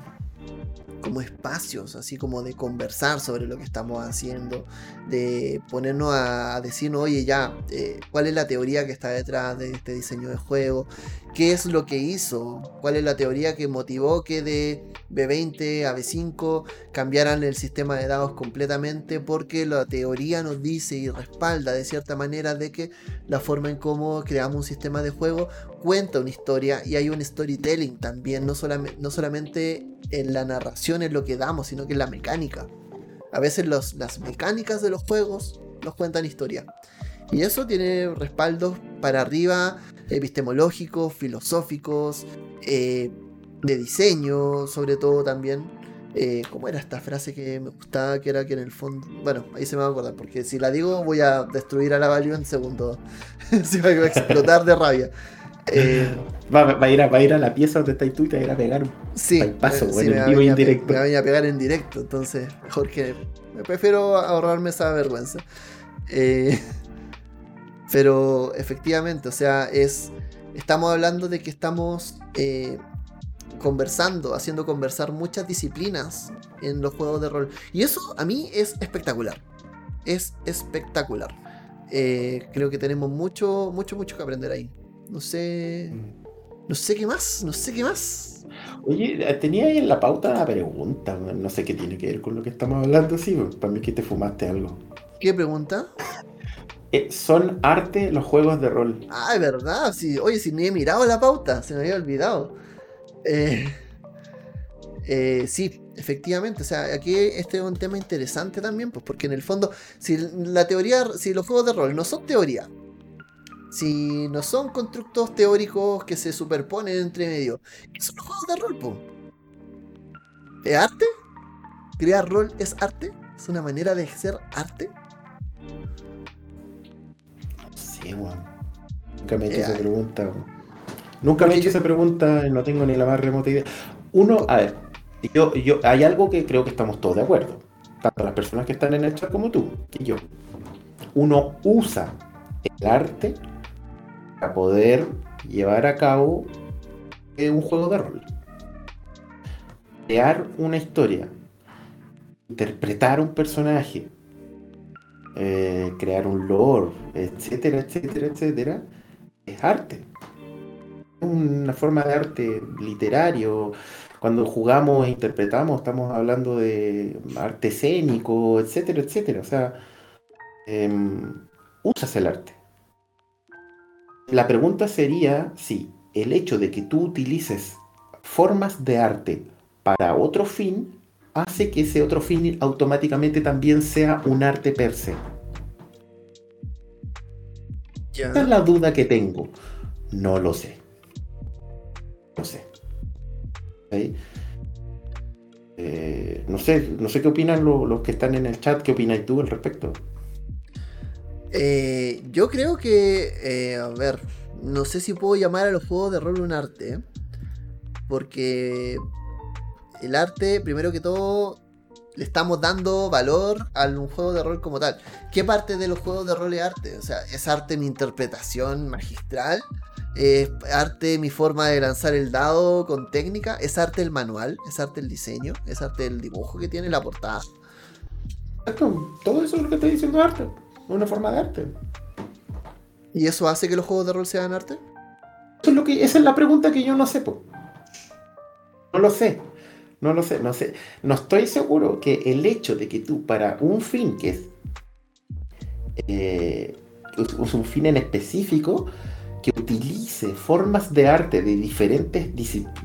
como espacios, así como de conversar sobre lo que estamos haciendo, de ponernos a, decirnos, oye, ya, eh, ¿cuál es la teoría que está detrás de este diseño de juego? ¿Qué es lo que hizo? ¿Cuál es la teoría que motivó que de B20 a B5 cambiaran el sistema de dados completamente? Porque la teoría nos dice y respalda de cierta manera de que la forma en cómo creamos un sistema de juego cuenta una historia y hay un storytelling también, no, solamente, no solamente en la narración es lo que damos, sino que en la mecánica. A veces las mecánicas de los juegos nos cuentan historia. Y eso tiene respaldos para arriba, epistemológicos, filosóficos, eh, de diseño, sobre todo también. Eh, ¿Cómo era esta frase que me gustaba? Que era que en el fondo. Bueno, ahí se me va a acordar, porque si la digo voy a destruir a la Value en segundo. *laughs* se va a explotar de rabia.
Eh, *laughs* va, a ir a, ir a la pieza donde está tú y te va a ir a pegar
sí, paso, eh, en vivo indirecto. Me va a pegar en directo, entonces mejor que. Me prefiero ahorrarme esa vergüenza. Eh, *laughs* pero efectivamente, o sea, es. Estamos hablando de que estamos conversando, haciendo conversar muchas disciplinas en los juegos de rol. Y eso a mí es espectacular. Es espectacular. creo que tenemos mucho, mucho, mucho que aprender ahí. No sé. No sé qué más, no sé qué más.
Oye, tenía ahí en la pauta una pregunta, no sé qué tiene que ver con lo que estamos hablando, sí, para mí que te fumaste algo.
¿Qué pregunta?
Eh, ¿Son arte los juegos de rol?
Ah, es verdad, sí. Oye, si ni he mirado la pauta, se me había olvidado. Eh, eh, sí, efectivamente, o sea, aquí este es un tema interesante también, pues porque en el fondo, si la teoría, si los juegos de rol no son teoría, si no son constructos teóricos que se superponen entre medio, son juegos de rol, po. ¿Es arte? ¿Crear rol es arte? ¿Es una manera de ser arte?
Sí, weón. Nunca me he hecho esa pregunta. Nunca me he hecho esa pregunta, no tengo ni la más remota idea. Uno, a ver, yo, yo, hay algo que creo que estamos todos de acuerdo. Tanto las personas que están en el chat como tú y yo. Uno usa el arte para poder llevar a cabo un juego de rol. Crear una historia, interpretar un personaje, eh, crear un lore, etcétera, etcétera, etcétera, es arte. Es una forma de arte literario. Cuando jugamos e interpretamos, estamos hablando de arte escénico, etcétera, etcétera. O sea, em, usas el arte. La pregunta sería si el hecho de que tú utilices formas de arte para otro fin hace que ese otro fin automáticamente también sea un arte per se. Esa es la duda que tengo. No lo sé. No sé. Eh, no sé, no sé qué opinan los que están en el chat, qué opinas tú al respecto.
Eh, yo creo que, eh, a ver, no sé si puedo llamar a los juegos de rol un arte, porque el arte, primero que todo, le estamos dando valor a un juego de rol como tal. ¿Qué parte de los juegos de rol es arte? O sea, ¿es arte mi interpretación magistral? ¿Es arte mi forma de lanzar el dado con técnica? ¿Es arte el manual? ¿Es arte el diseño? ¿Es arte el dibujo que tiene la portada?
Todo eso es lo que estoy diciendo arte. Una forma de arte.
¿Y eso hace que los juegos de rol sean arte?
Eso es lo que, esa es la pregunta que yo no sé. No lo sé. No lo sé, no sé. No estoy seguro que el hecho de que tú, para un fin que es eh, un fin en específico, que utilice formas de arte de diferentes,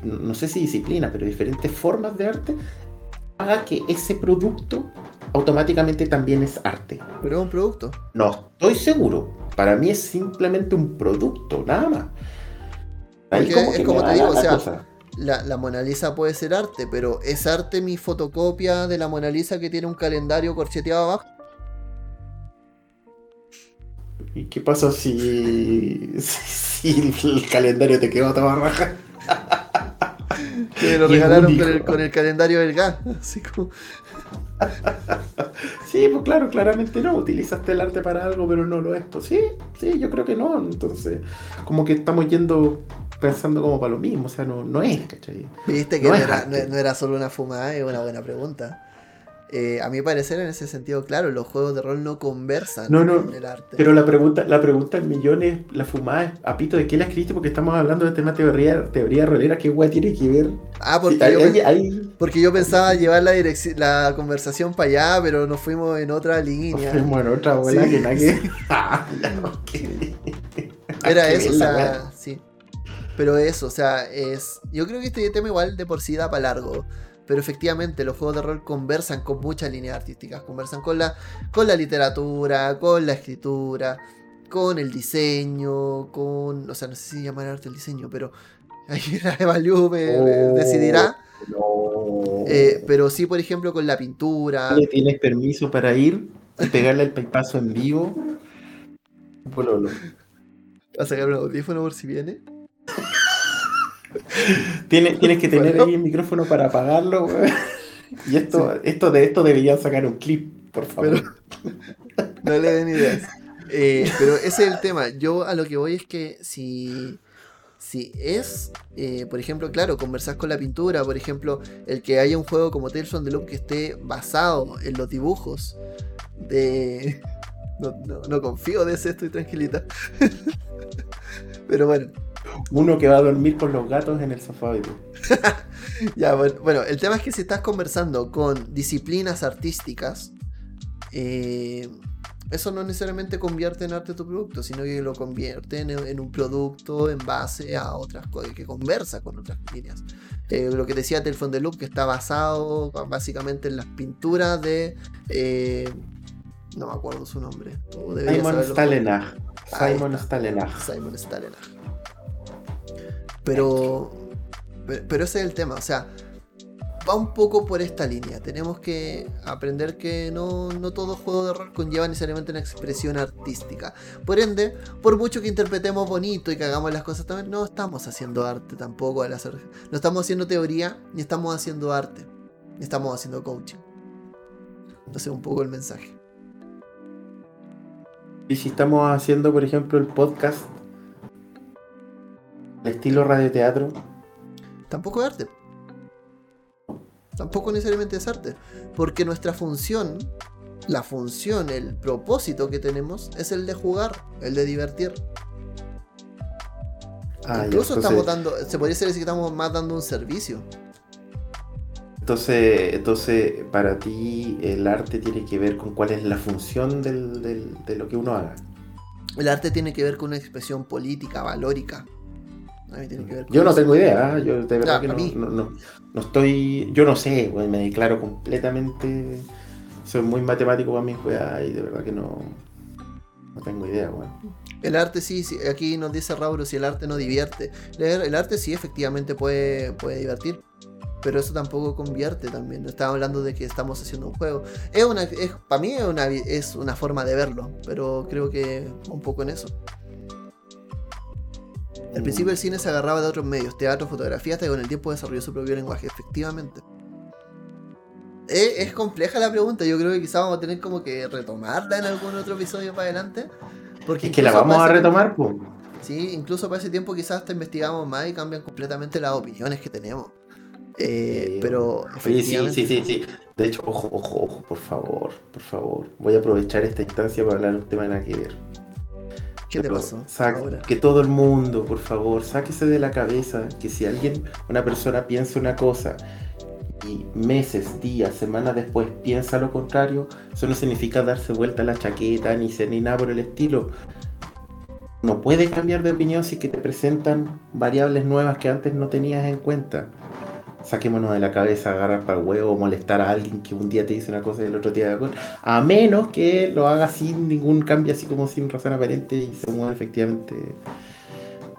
no sé si disciplinas, pero diferentes formas de arte, haga que ese producto automáticamente también es arte.
Pero es un producto.
No estoy seguro. Para mí es simplemente un producto, nada más.
Ahí como, es como te digo, o sea, la, la, Mona Lisa puede ser arte, pero ¿es arte mi fotocopia de la Mona Lisa que tiene un calendario corcheteado abajo?
¿Y qué pasa si, si, el calendario te quedó toda raja? *laughs*
que lo regalaron con el, con el, calendario del gas. *laughs* Así como... *laughs*
sí, pues claro, claramente no. Utilizaste el arte para algo, pero no lo es. Pues sí, sí, yo creo que no. Entonces, como que estamos yendo pensando como para lo mismo, o sea, no, no es, ¿cachai?
Viste que no, era, no, era, solo una fumada, es una buena pregunta. Eh, a mi parecer, en ese sentido, claro, los juegos de rol no conversan
con el arte. Pero la pregunta, la pregunta en millones, la fumada, apito, ¿de qué la escribiste? Porque estamos hablando de tema teoría, teoría rolera, ¿qué guay tiene que ver?
Ah, porque, yo, porque yo pensaba llevar la la conversación para allá, pero nos fuimos en otra línea. Nos
fuimos en otra bola que nadie. *laughs* *laughs*
Era eso, o sea, sí. Pero eso, o sea, es. Yo creo que este tema igual de por sí da para largo. Pero efectivamente los juegos de rol conversan con muchas líneas artísticas. Conversan con la, con la literatura, con la escritura, con el diseño, con. O sea, no sé si llamar arte el diseño, pero *laughs* ahí la Evaliu me, oh, decidirá. Eh, pero sí, por ejemplo, con la pintura.
¿Tienes permiso para ir y pegarle el paso en vivo?
Pololo. ¿Vas a sacar un audífono por si viene? *laughs*
tienes, tienes que tener ahí el micrófono para apagarlo, *laughs* Y esto, esto de esto debería sacar un clip, por favor. *laughs*
no le den ideas. Eh, pero ese es el tema. Yo a lo que voy es que si, si es, eh, por ejemplo, claro, conversar con la pintura, por ejemplo, el que haya un juego como Tales from the Loop que esté basado en los dibujos de... No, no confío de ese, estoy tranquilita. pero bueno,
uno que va a dormir con los gatos en el sofá. *laughs*
ya, bueno, el tema es que si estás conversando con disciplinas artísticas, eh, eso no necesariamente convierte en arte tu producto, sino que lo convierte en, un producto en base a otras cosas, que conversa con otras líneas. Eh, lo que decía Telfon de Loop, que está basado básicamente en las pinturas de. Eh, no me acuerdo su nombre.
Simon Stalenach. Simon Stalenach.
Simon Stalenach. Pero, pero ese es el tema, o sea, va un poco por esta línea. Tenemos que aprender que no, no todo juego de rol conlleva necesariamente una expresión artística. Por ende, por mucho que interpretemos bonito y que hagamos las cosas también, no estamos haciendo arte tampoco al hacer. No estamos haciendo teoría, ni estamos haciendo arte, ni estamos haciendo coaching. Entonces, un poco el mensaje.
Y si estamos haciendo, por ejemplo, el podcast, el estilo radioteatro,
Tampoco es arte. Tampoco necesariamente es arte. Porque nuestra función, la función, el propósito que tenemos es el de jugar, el de divertir.
ah,
Incluso
entonces-
estamos dando, se podría decir que estamos más dando un servicio.
Entonces, entonces, para ti el arte tiene que ver con cuál es la función del- del- de lo que uno haga.
El arte tiene que ver con una expresión política, valórica. Tiene que ver
Yo no tengo idea, ¿eh? yo de verdad
Ya,
que no, no- no- no estoy, yo no sé, güey, me declaro completamente, soy muy matemático para mi weá y de verdad que no, no tengo idea, güey.
El arte sí, sí, aquí nos dice Rauro si el arte no divierte. El arte sí efectivamente puede, puede divertir. Pero eso tampoco convierte también. Estamos hablando de que estamos haciendo un juego. Es una, es, para mí es una, es una forma de verlo. Pero creo que un poco en eso. Al principio el cine se agarraba de otros medios, teatro, fotografía, hasta que con el tiempo desarrolló su propio lenguaje, efectivamente. Es, compleja la pregunta, yo creo que quizás vamos a tener como que retomarla en algún otro episodio para adelante. Porque
Es que la vamos a retomar, pues.
Sí, incluso para ese tiempo quizás hasta investigamos más y cambian completamente las opiniones que tenemos. Eh, pero
Oye, sí, sí, sí, sí. De hecho, ojo, ojo, ojo, por favor, por favor. Voy a aprovechar esta instancia para hablar de un tema nada que ver.
¿Qué te pasó? ahora?
Que todo el mundo, por favor, sáquese de la cabeza que si alguien, una persona piensa una cosa y meses, días, semanas después piensa lo contrario, eso no significa darse vuelta a la chaqueta ni ser ni nada por el estilo. No puedes cambiar de opinión si que te presentan variables nuevas que antes no tenías en cuenta. Saquémonos de la cabeza agarrar para el huevo, molestar a alguien que un día te dice una cosa y el otro día acuerdo. A menos que lo haga sin ningún cambio, así como sin razón aparente y se mueva efectivamente.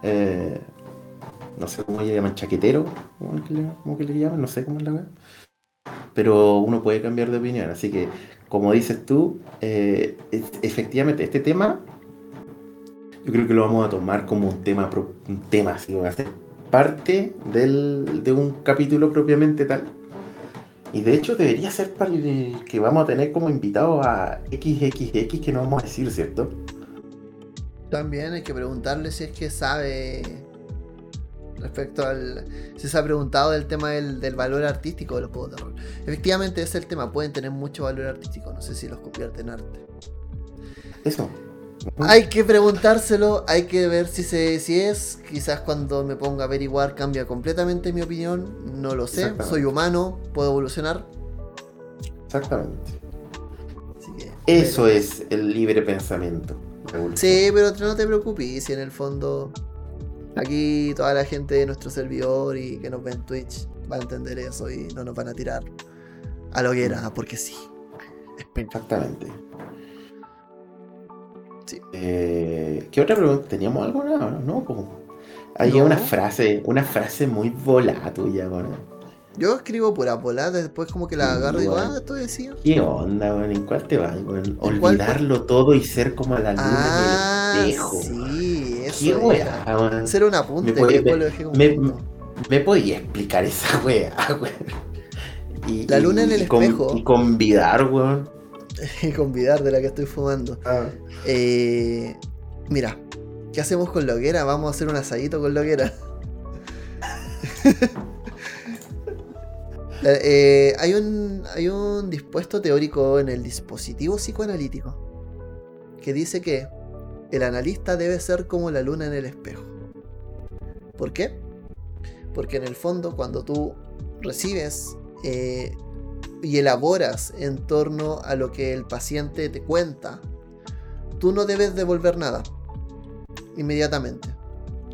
eh, no sé cómo le llaman, chaquetero, ¿cómo que le, llaman? No sé cómo es la wea. Pero uno puede cambiar de opinión, así que, como dices tú, eh, efectivamente, este tema, yo creo que lo vamos a tomar como un tema, un tema así, va a ser parte del, de un capítulo propiamente tal. Y de hecho debería ser para el que vamos a tener como invitado a XXX que no vamos a decir, ¿cierto?
También hay que preguntarle si es que sabe respecto al... Si se ha preguntado del tema del, del valor artístico de los juegos de rol. Efectivamente ese es el tema, pueden tener mucho valor artístico, no sé si los convierte en arte.
Eso.
Hay que preguntárselo, hay que ver si, se, si es. Quizás cuando me ponga a averiguar cambia completamente mi opinión. No lo sé. Soy humano, puedo evolucionar.
Exactamente.
Que,
Eso
pero-
es el libre pensamiento.
Sí, pero no te preocupes. Si en el fondo aquí toda la gente de nuestro servidor y que nos ve en Twitch va a entender eso y no nos van a tirar a la hoguera, porque sí.
Exactamente.
Sí.
Eh, ¿Qué otra pregunta? ¿Teníamos alguna? No, no po. Hay
No.
una frase, una frase muy volada tuya, weón.
Yo escribo pura bola, después como que la agarro y digo, ah, esto decía.
¿Qué onda, weón? ¿En cuál te vas, weón? Olvidarlo todo y ser como la luna
Ah,
en el espejo.
sí, eso
¿Qué weá, weón?
Hacer un apunte
Me
después lo dejé como
me-. ¿Me podía explicar esa weá, *laughs* weón? Y-
La luna en el
y con-
espejo.
Y convidar, weón. *laughs*
convidar de la que estoy fumando. Eh, mira, ¿qué hacemos con la hoguera? Vamos a hacer un asadito con la hoguera. La- *laughs* eh, hay, un, hay un dispuesto teórico en el dispositivo psicoanalítico que dice que el analista debe ser como la luna en el espejo. ¿Por qué? Porque en el fondo cuando tú recibes eh, y elaboras en torno a lo que el paciente te cuenta, tú no debes devolver nada inmediatamente.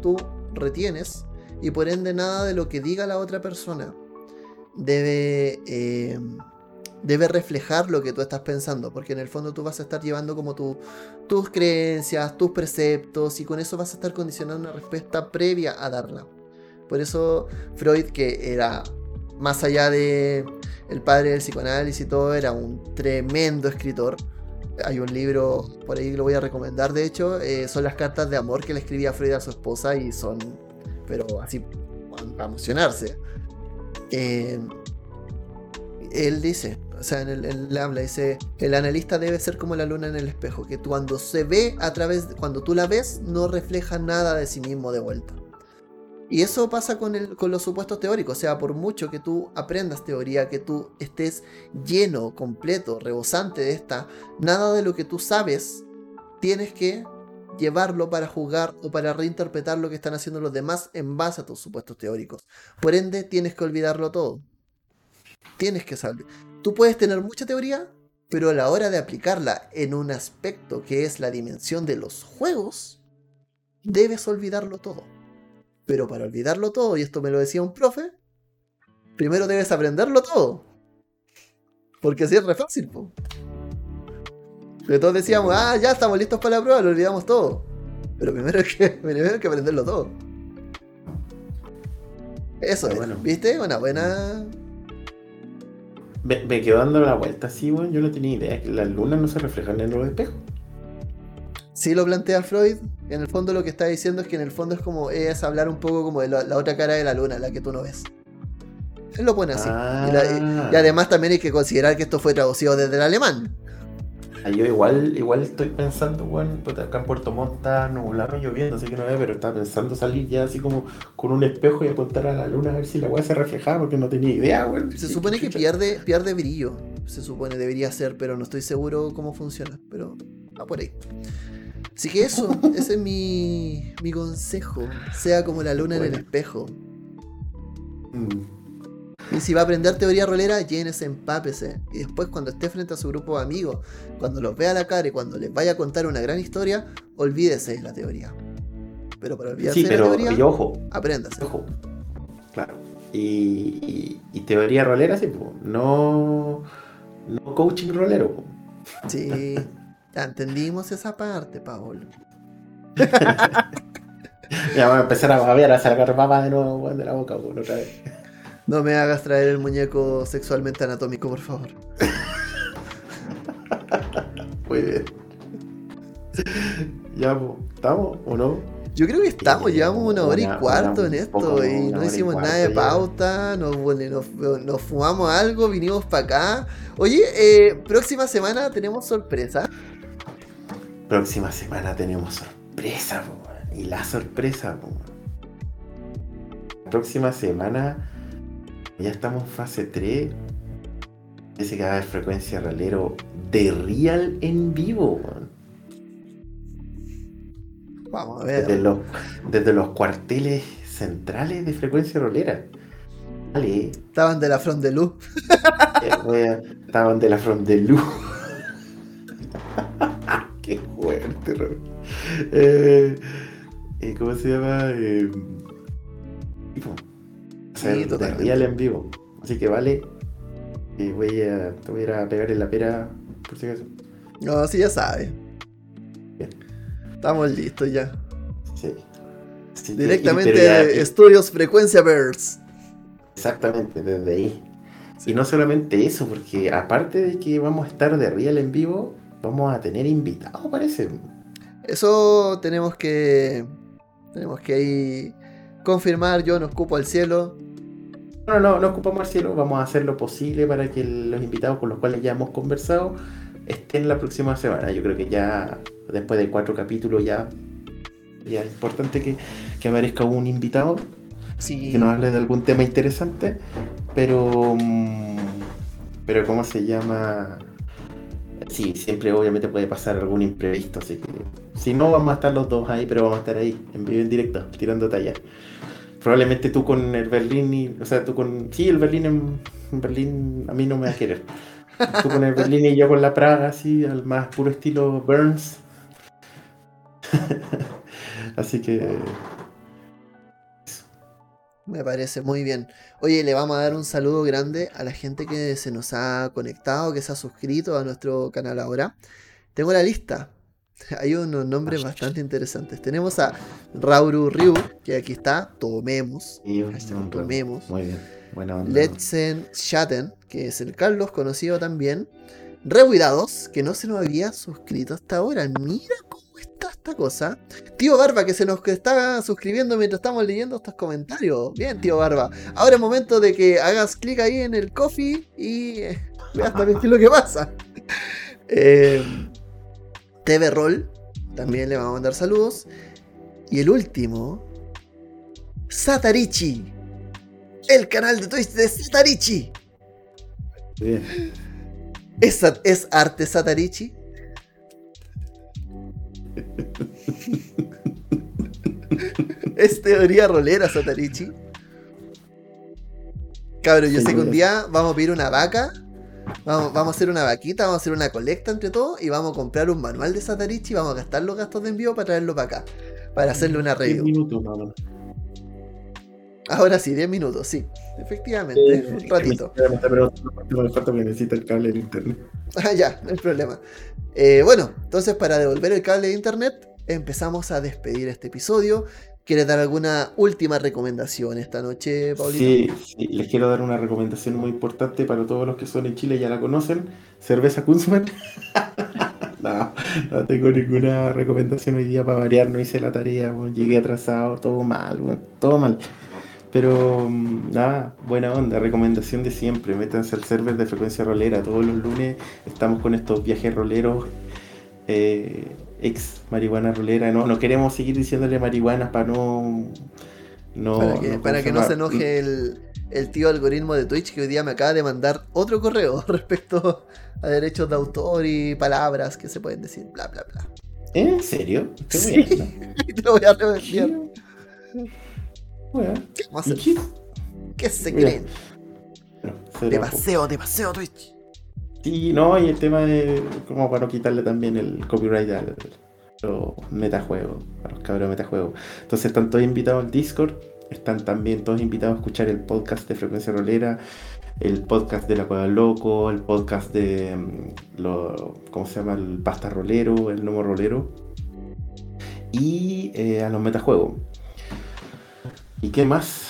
Tú retienes y por ende nada de lo que diga la otra persona debe, eh, debe reflejar lo que tú estás pensando, porque en el fondo tú vas a estar llevando como tu- tus creencias, tus preceptos y con eso vas a estar condicionando una respuesta previa a darla. Por eso Freud, que era más allá de el padre del psicoanálisis y todo, era un tremendo escritor. Hay un libro, por ahí lo voy a recomendar, de hecho, eh, son las cartas de amor que le escribía Freud a su esposa y son, pero así, para emocionarse. Eh, él dice, o sea, en el, habla, dice, el analista debe ser como la luna en el espejo, que cuando se ve a través, cuando tú la ves, no refleja nada de sí mismo de vuelta. Y eso pasa con, el, con los supuestos teóricos, o sea, por mucho que tú aprendas teoría, que tú estés lleno, completo, rebosante de esta, nada de lo que tú sabes tienes que llevarlo para jugar o para reinterpretar lo que están haciendo los demás en base a tus supuestos teóricos. Por ende, tienes que olvidarlo todo. Tienes que saber. Tú puedes tener mucha teoría, pero a la hora de aplicarla en un aspecto que es la dimensión de los juegos, debes olvidarlo todo. Pero para olvidarlo todo, y esto me lo decía un profe, primero debes aprenderlo todo. Porque así es re fácil, po. todos decíamos, ah, ya estamos listos para la prueba, lo olvidamos todo. Pero primero hay *laughs* que, primero que aprenderlo todo. Eso es, bueno. ¿viste? Una buena.
Me, me, quedo dando la vuelta así, bueno, yo no tenía idea que las lunas no se reflejan en los espejos.
Sí lo plantea Freud, en el fondo lo que está diciendo es que en el fondo es como es hablar un poco como de la, otra cara de la luna, la que tú no ves. Él lo pone así. Y, ah. además también hay que considerar que esto fue traducido desde el alemán.
Ah, yo igual, igual estoy pensando, bueno, pues acá en Puerto Montt está nublado lloviendo, así que no veo, pero estaba pensando salir ya así como con un espejo y apuntar a la luna a ver si la weá se reflejaba, porque no tenía idea, weón.
Se supone que pierde, pierde brillo, se supone, debería ser, pero no estoy seguro cómo funciona, pero va por ahí. Así que eso, *laughs* ese es mi, mi consejo. Sea como la luna en el espejo. Mm. Y si va a aprender teoría rolera, llénese, empápese. Y después, cuando esté frente a su grupo de amigos, cuando los vea a la cara y cuando les vaya a contar una gran historia, olvídese de la teoría. Pero para olvidarse de la teoría,
y ojo,
apréndase.
Ojo. Claro. Y, y, teoría rolera, sí, no, no coaching rolero.
Sí. *laughs* Ya entendimos esa parte, Paolo. *laughs*
ya vamos a empezar a babear, a sacar baba de nuevo de la boca otra vez.
No me hagas traer el muñeco sexualmente anatómico, por favor. *laughs*
Muy bien. *laughs* ¿Ya estamos o no?
Yo creo que estamos, llevamos una hora y cuarto en esto y no hicimos nada de pauta, nos, nos, fumamos algo, vinimos para acá. Oye, eh, próxima semana tenemos sorpresa.
Próxima semana tenemos sorpresa, y la sorpresa, próxima semana ya estamos en fase 3. Ese que va a haber frecuencia realero de real en vivo,
Vamos a ver.
Desde los, desde los cuarteles centrales de frecuencia rolera. Vale.
Estaban de la front de luz.
Eh, estaban de la front de luz. Eh, eh, ¿Cómo se llama? Eh, sí, real en vivo. Así que vale. Y voy a, te voy a ir a pegar en la pera, por si acaso.
No, sí, ya sabes. Estamos listos ya.
Sí.
Directamente Estudios Frecuencia Verse.
Exactamente, desde ahí. Y no solamente eso, porque aparte de que vamos a estar de real en vivo, vamos a tener invitados, parece.
Eso tenemos que. Tenemos que ahí confirmar. Yo no ocupo al cielo.
No, no, no ocupamos al cielo. Vamos a hacer lo posible para que los invitados con los cuales ya hemos conversado estén la próxima semana. Yo creo que ya después de cuatro capítulos ya, ya es importante que, que aparezca un invitado.
Sí.
Que nos hable de algún tema interesante. Pero. Mm, pero, ¿cómo se llama? Sí, siempre obviamente puede pasar algún imprevisto, así que si no vamos a estar los dos ahí, pero vamos a estar ahí, en vivo en directo, tirando tallas. Probablemente tú con el Berlín y, o sea, tú con, sí, el Berlín Berlín a mí no me va a querer. Tú con el Berlín y yo con la Praga, así, al más puro estilo Burns. *laughs* así que
me parece muy bien. Oye, le vamos a dar un saludo grande a la gente que se nos ha conectado, que se ha suscrito a nuestro canal ahora. Tengo la lista. *laughs* Hay unos nombres bastante interesantes. Tenemos a Rauru Ryu, que aquí está. Tomemos.
tomemos.
Muy bien.
Buena onda.
Letzen Shatten, que es el Carlos, conocido también. Rebuidados, que no se nos había suscrito hasta ahora. Mira esta cosa. Tío Barba, que se nos está suscribiendo mientras estamos leyendo estos comentarios. Bien, tío Barba. Ahora es momento de que hagas clic ahí en el coffee y eh, *laughs* veas también qué es lo que pasa. Eh, TV Roll, también le vamos a mandar saludos. Y el último, Satarichi. El canal de Twitch de Satarichi.
Bien.
¿Es, es arte Satarichi? *laughs* ¿Es teoría rolera Satarichi? Cabrón, yo sé que un día vamos a pedir una vaca. Vamos, vamos a hacer una vaquita, vamos a hacer una colecta entre todos y vamos a comprar un manual de Satarichi y vamos a gastar los gastos de envío para traerlo para acá. Para hacerle una review.
minutos, mamá.
Ahora sí, 10 minutos, sí. Efectivamente, un ratito.
Me cuánto me falta porque necesita el cable de internet. *laughs*
Ah, ya, no hay problema. Eh, bueno, entonces para devolver el cable de internet, empezamos a despedir este episodio. ¿Quieres dar alguna última recomendación esta noche, Paulito?
Sí, sí, les quiero dar una recomendación muy importante para todos los que son en Chile y ya la conocen. Cerveza Kunzman. *laughs* no, no tengo ninguna recomendación hoy día para variar, no hice la tarea, llegué atrasado, todo mal, weón, todo mal. Pero mm, nada, buena onda, recomendación de siempre, métanse al server de frecuencia rolera, todos los lunes estamos con estos viajes roleros, eh, ex marihuana rolera, no, no queremos seguir diciéndole marihuana para no... no
para que,
no,
para
¿cómo
que
se
no se enoje el, el tío algoritmo de Twitch que hoy día me acaba de mandar otro correo *laughs* respecto a derechos de autor y palabras que se pueden decir, bla, bla, bla.
¿En serio? Qué
Sí. te *laughs* lo voy a reenviar.
Bueno,
¿Qué vamos a
¿y
hacer?
qué?
¿Qué se creen?
Bueno,
De paseo, de paseo Twitch.
Sí, no, y el tema de como para no quitarle también el copyright a los metajuegos, a los cabros de metajuegos. Entonces están todos invitados al Discord, están también todos invitados a escuchar el podcast de Frecuencia Rolera, el podcast de La Cueva Loco, el podcast de mm, lo, ¿cómo se llama? El Pasta Rolero, el Nomo Rolero. Y eh, a los metajuegos. ¿Y qué más?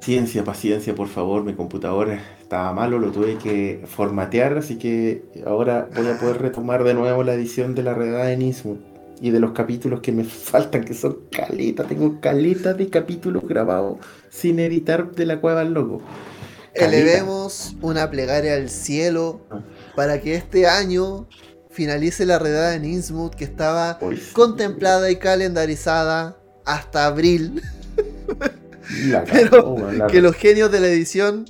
Ciencia, paciencia, por favor. Mi computador estaba malo, lo tuve que formatear, así que ahora voy a poder retomar de nuevo la edición de la redada de Nismo y de los capítulos que me *laughs* faltan, que son caletas. Tengo caletas de capítulos grabados sin editar de la cueva al loco. Caleta.
Elevemos una plegaria al cielo para que este año finalice la redada en Innsmouth que estaba contemplada y calendarizada hasta abril. *laughs* Pero Que los genios de la edición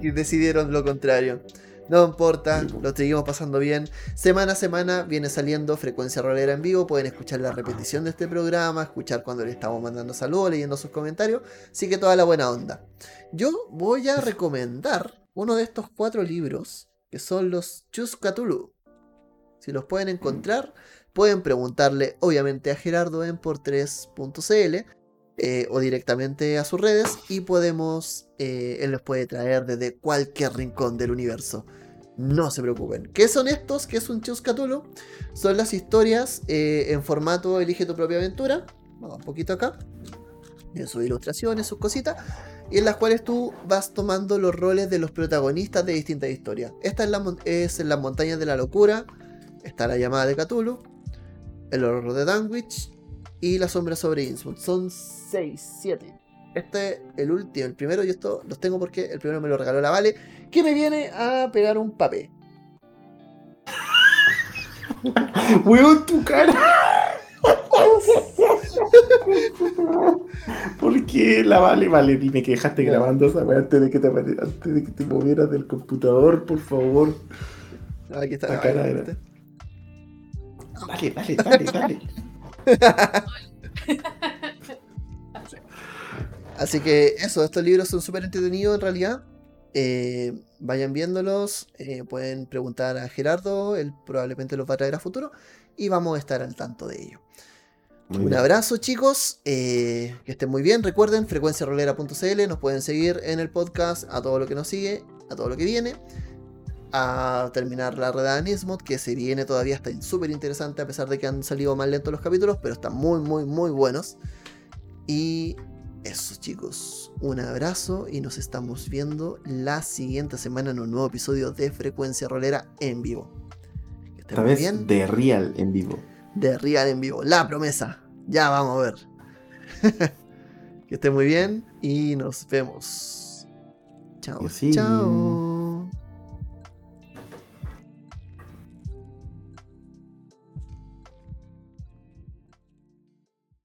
decidieron lo contrario. No importa, lo seguimos pasando bien. Semana a semana viene saliendo Frecuencia Rolera en vivo. Pueden escuchar la repetición de este programa, escuchar cuando le estamos mandando saludos, leyendo sus comentarios. Así que toda la buena onda. Yo voy a recomendar uno de estos cuatro libros, que son los Chus Cthulhu. Si los pueden encontrar, pueden preguntarle, obviamente, a Gerardo en por 3.cl eh, o directamente a sus redes y podemos, eh, él los puede traer desde cualquier rincón del universo. No se preocupen. ¿Qué son estos? ¿Qué es un Chus Cthulhu? Son las historias eh, en formato Elige tu propia aventura. Vamos un poquito acá. Sus ilustraciones, sus cositas. Y en las cuales tú vas tomando los roles de los protagonistas de distintas historias. Esta es, la, es en las montañas de la locura. Está la llamada de Cthulhu. El horror de Danwich. Y la sombra sobre Innsmouth. Son 6, 7. Este es el último, el primero. Y esto los tengo porque el primero me lo regaló la Vale. Que me viene a pegar un papel. *laughs*
Weón, tu cara. ¿Por qué la vale? Vale, dime que dejaste grabando esa weá antes de que te antes de que te movieras del computador, por favor.
Aquí está.
La cara
Ahí,
era-
¿viste?
Dale, dale, dale, dale. *laughs*
Así que eso, estos libros son súper entretenidos en realidad. Eh, vayan viéndolos, eh, pueden preguntar a Gerardo, él probablemente los va a traer a futuro y vamos a estar al tanto de ello.
Muy
Un
bien.
abrazo chicos, eh, que estén muy bien, recuerden frecuenciarolera.cl, nos pueden seguir en el podcast a todo lo que nos sigue, a todo lo que viene, a terminar la redada Nismod, que se viene todavía, está súper interesante a pesar de que han salido más lentos los capítulos, pero están muy muy muy buenos. Y Eso chicos, un abrazo y nos estamos viendo la siguiente semana en un nuevo episodio de Frecuencia Rolera en vivo.
Que Esta vez bien. de Real en vivo.
De Real en vivo, la promesa. Ya vamos a ver. *laughs* que esté muy bien y nos vemos. Chao. Chao.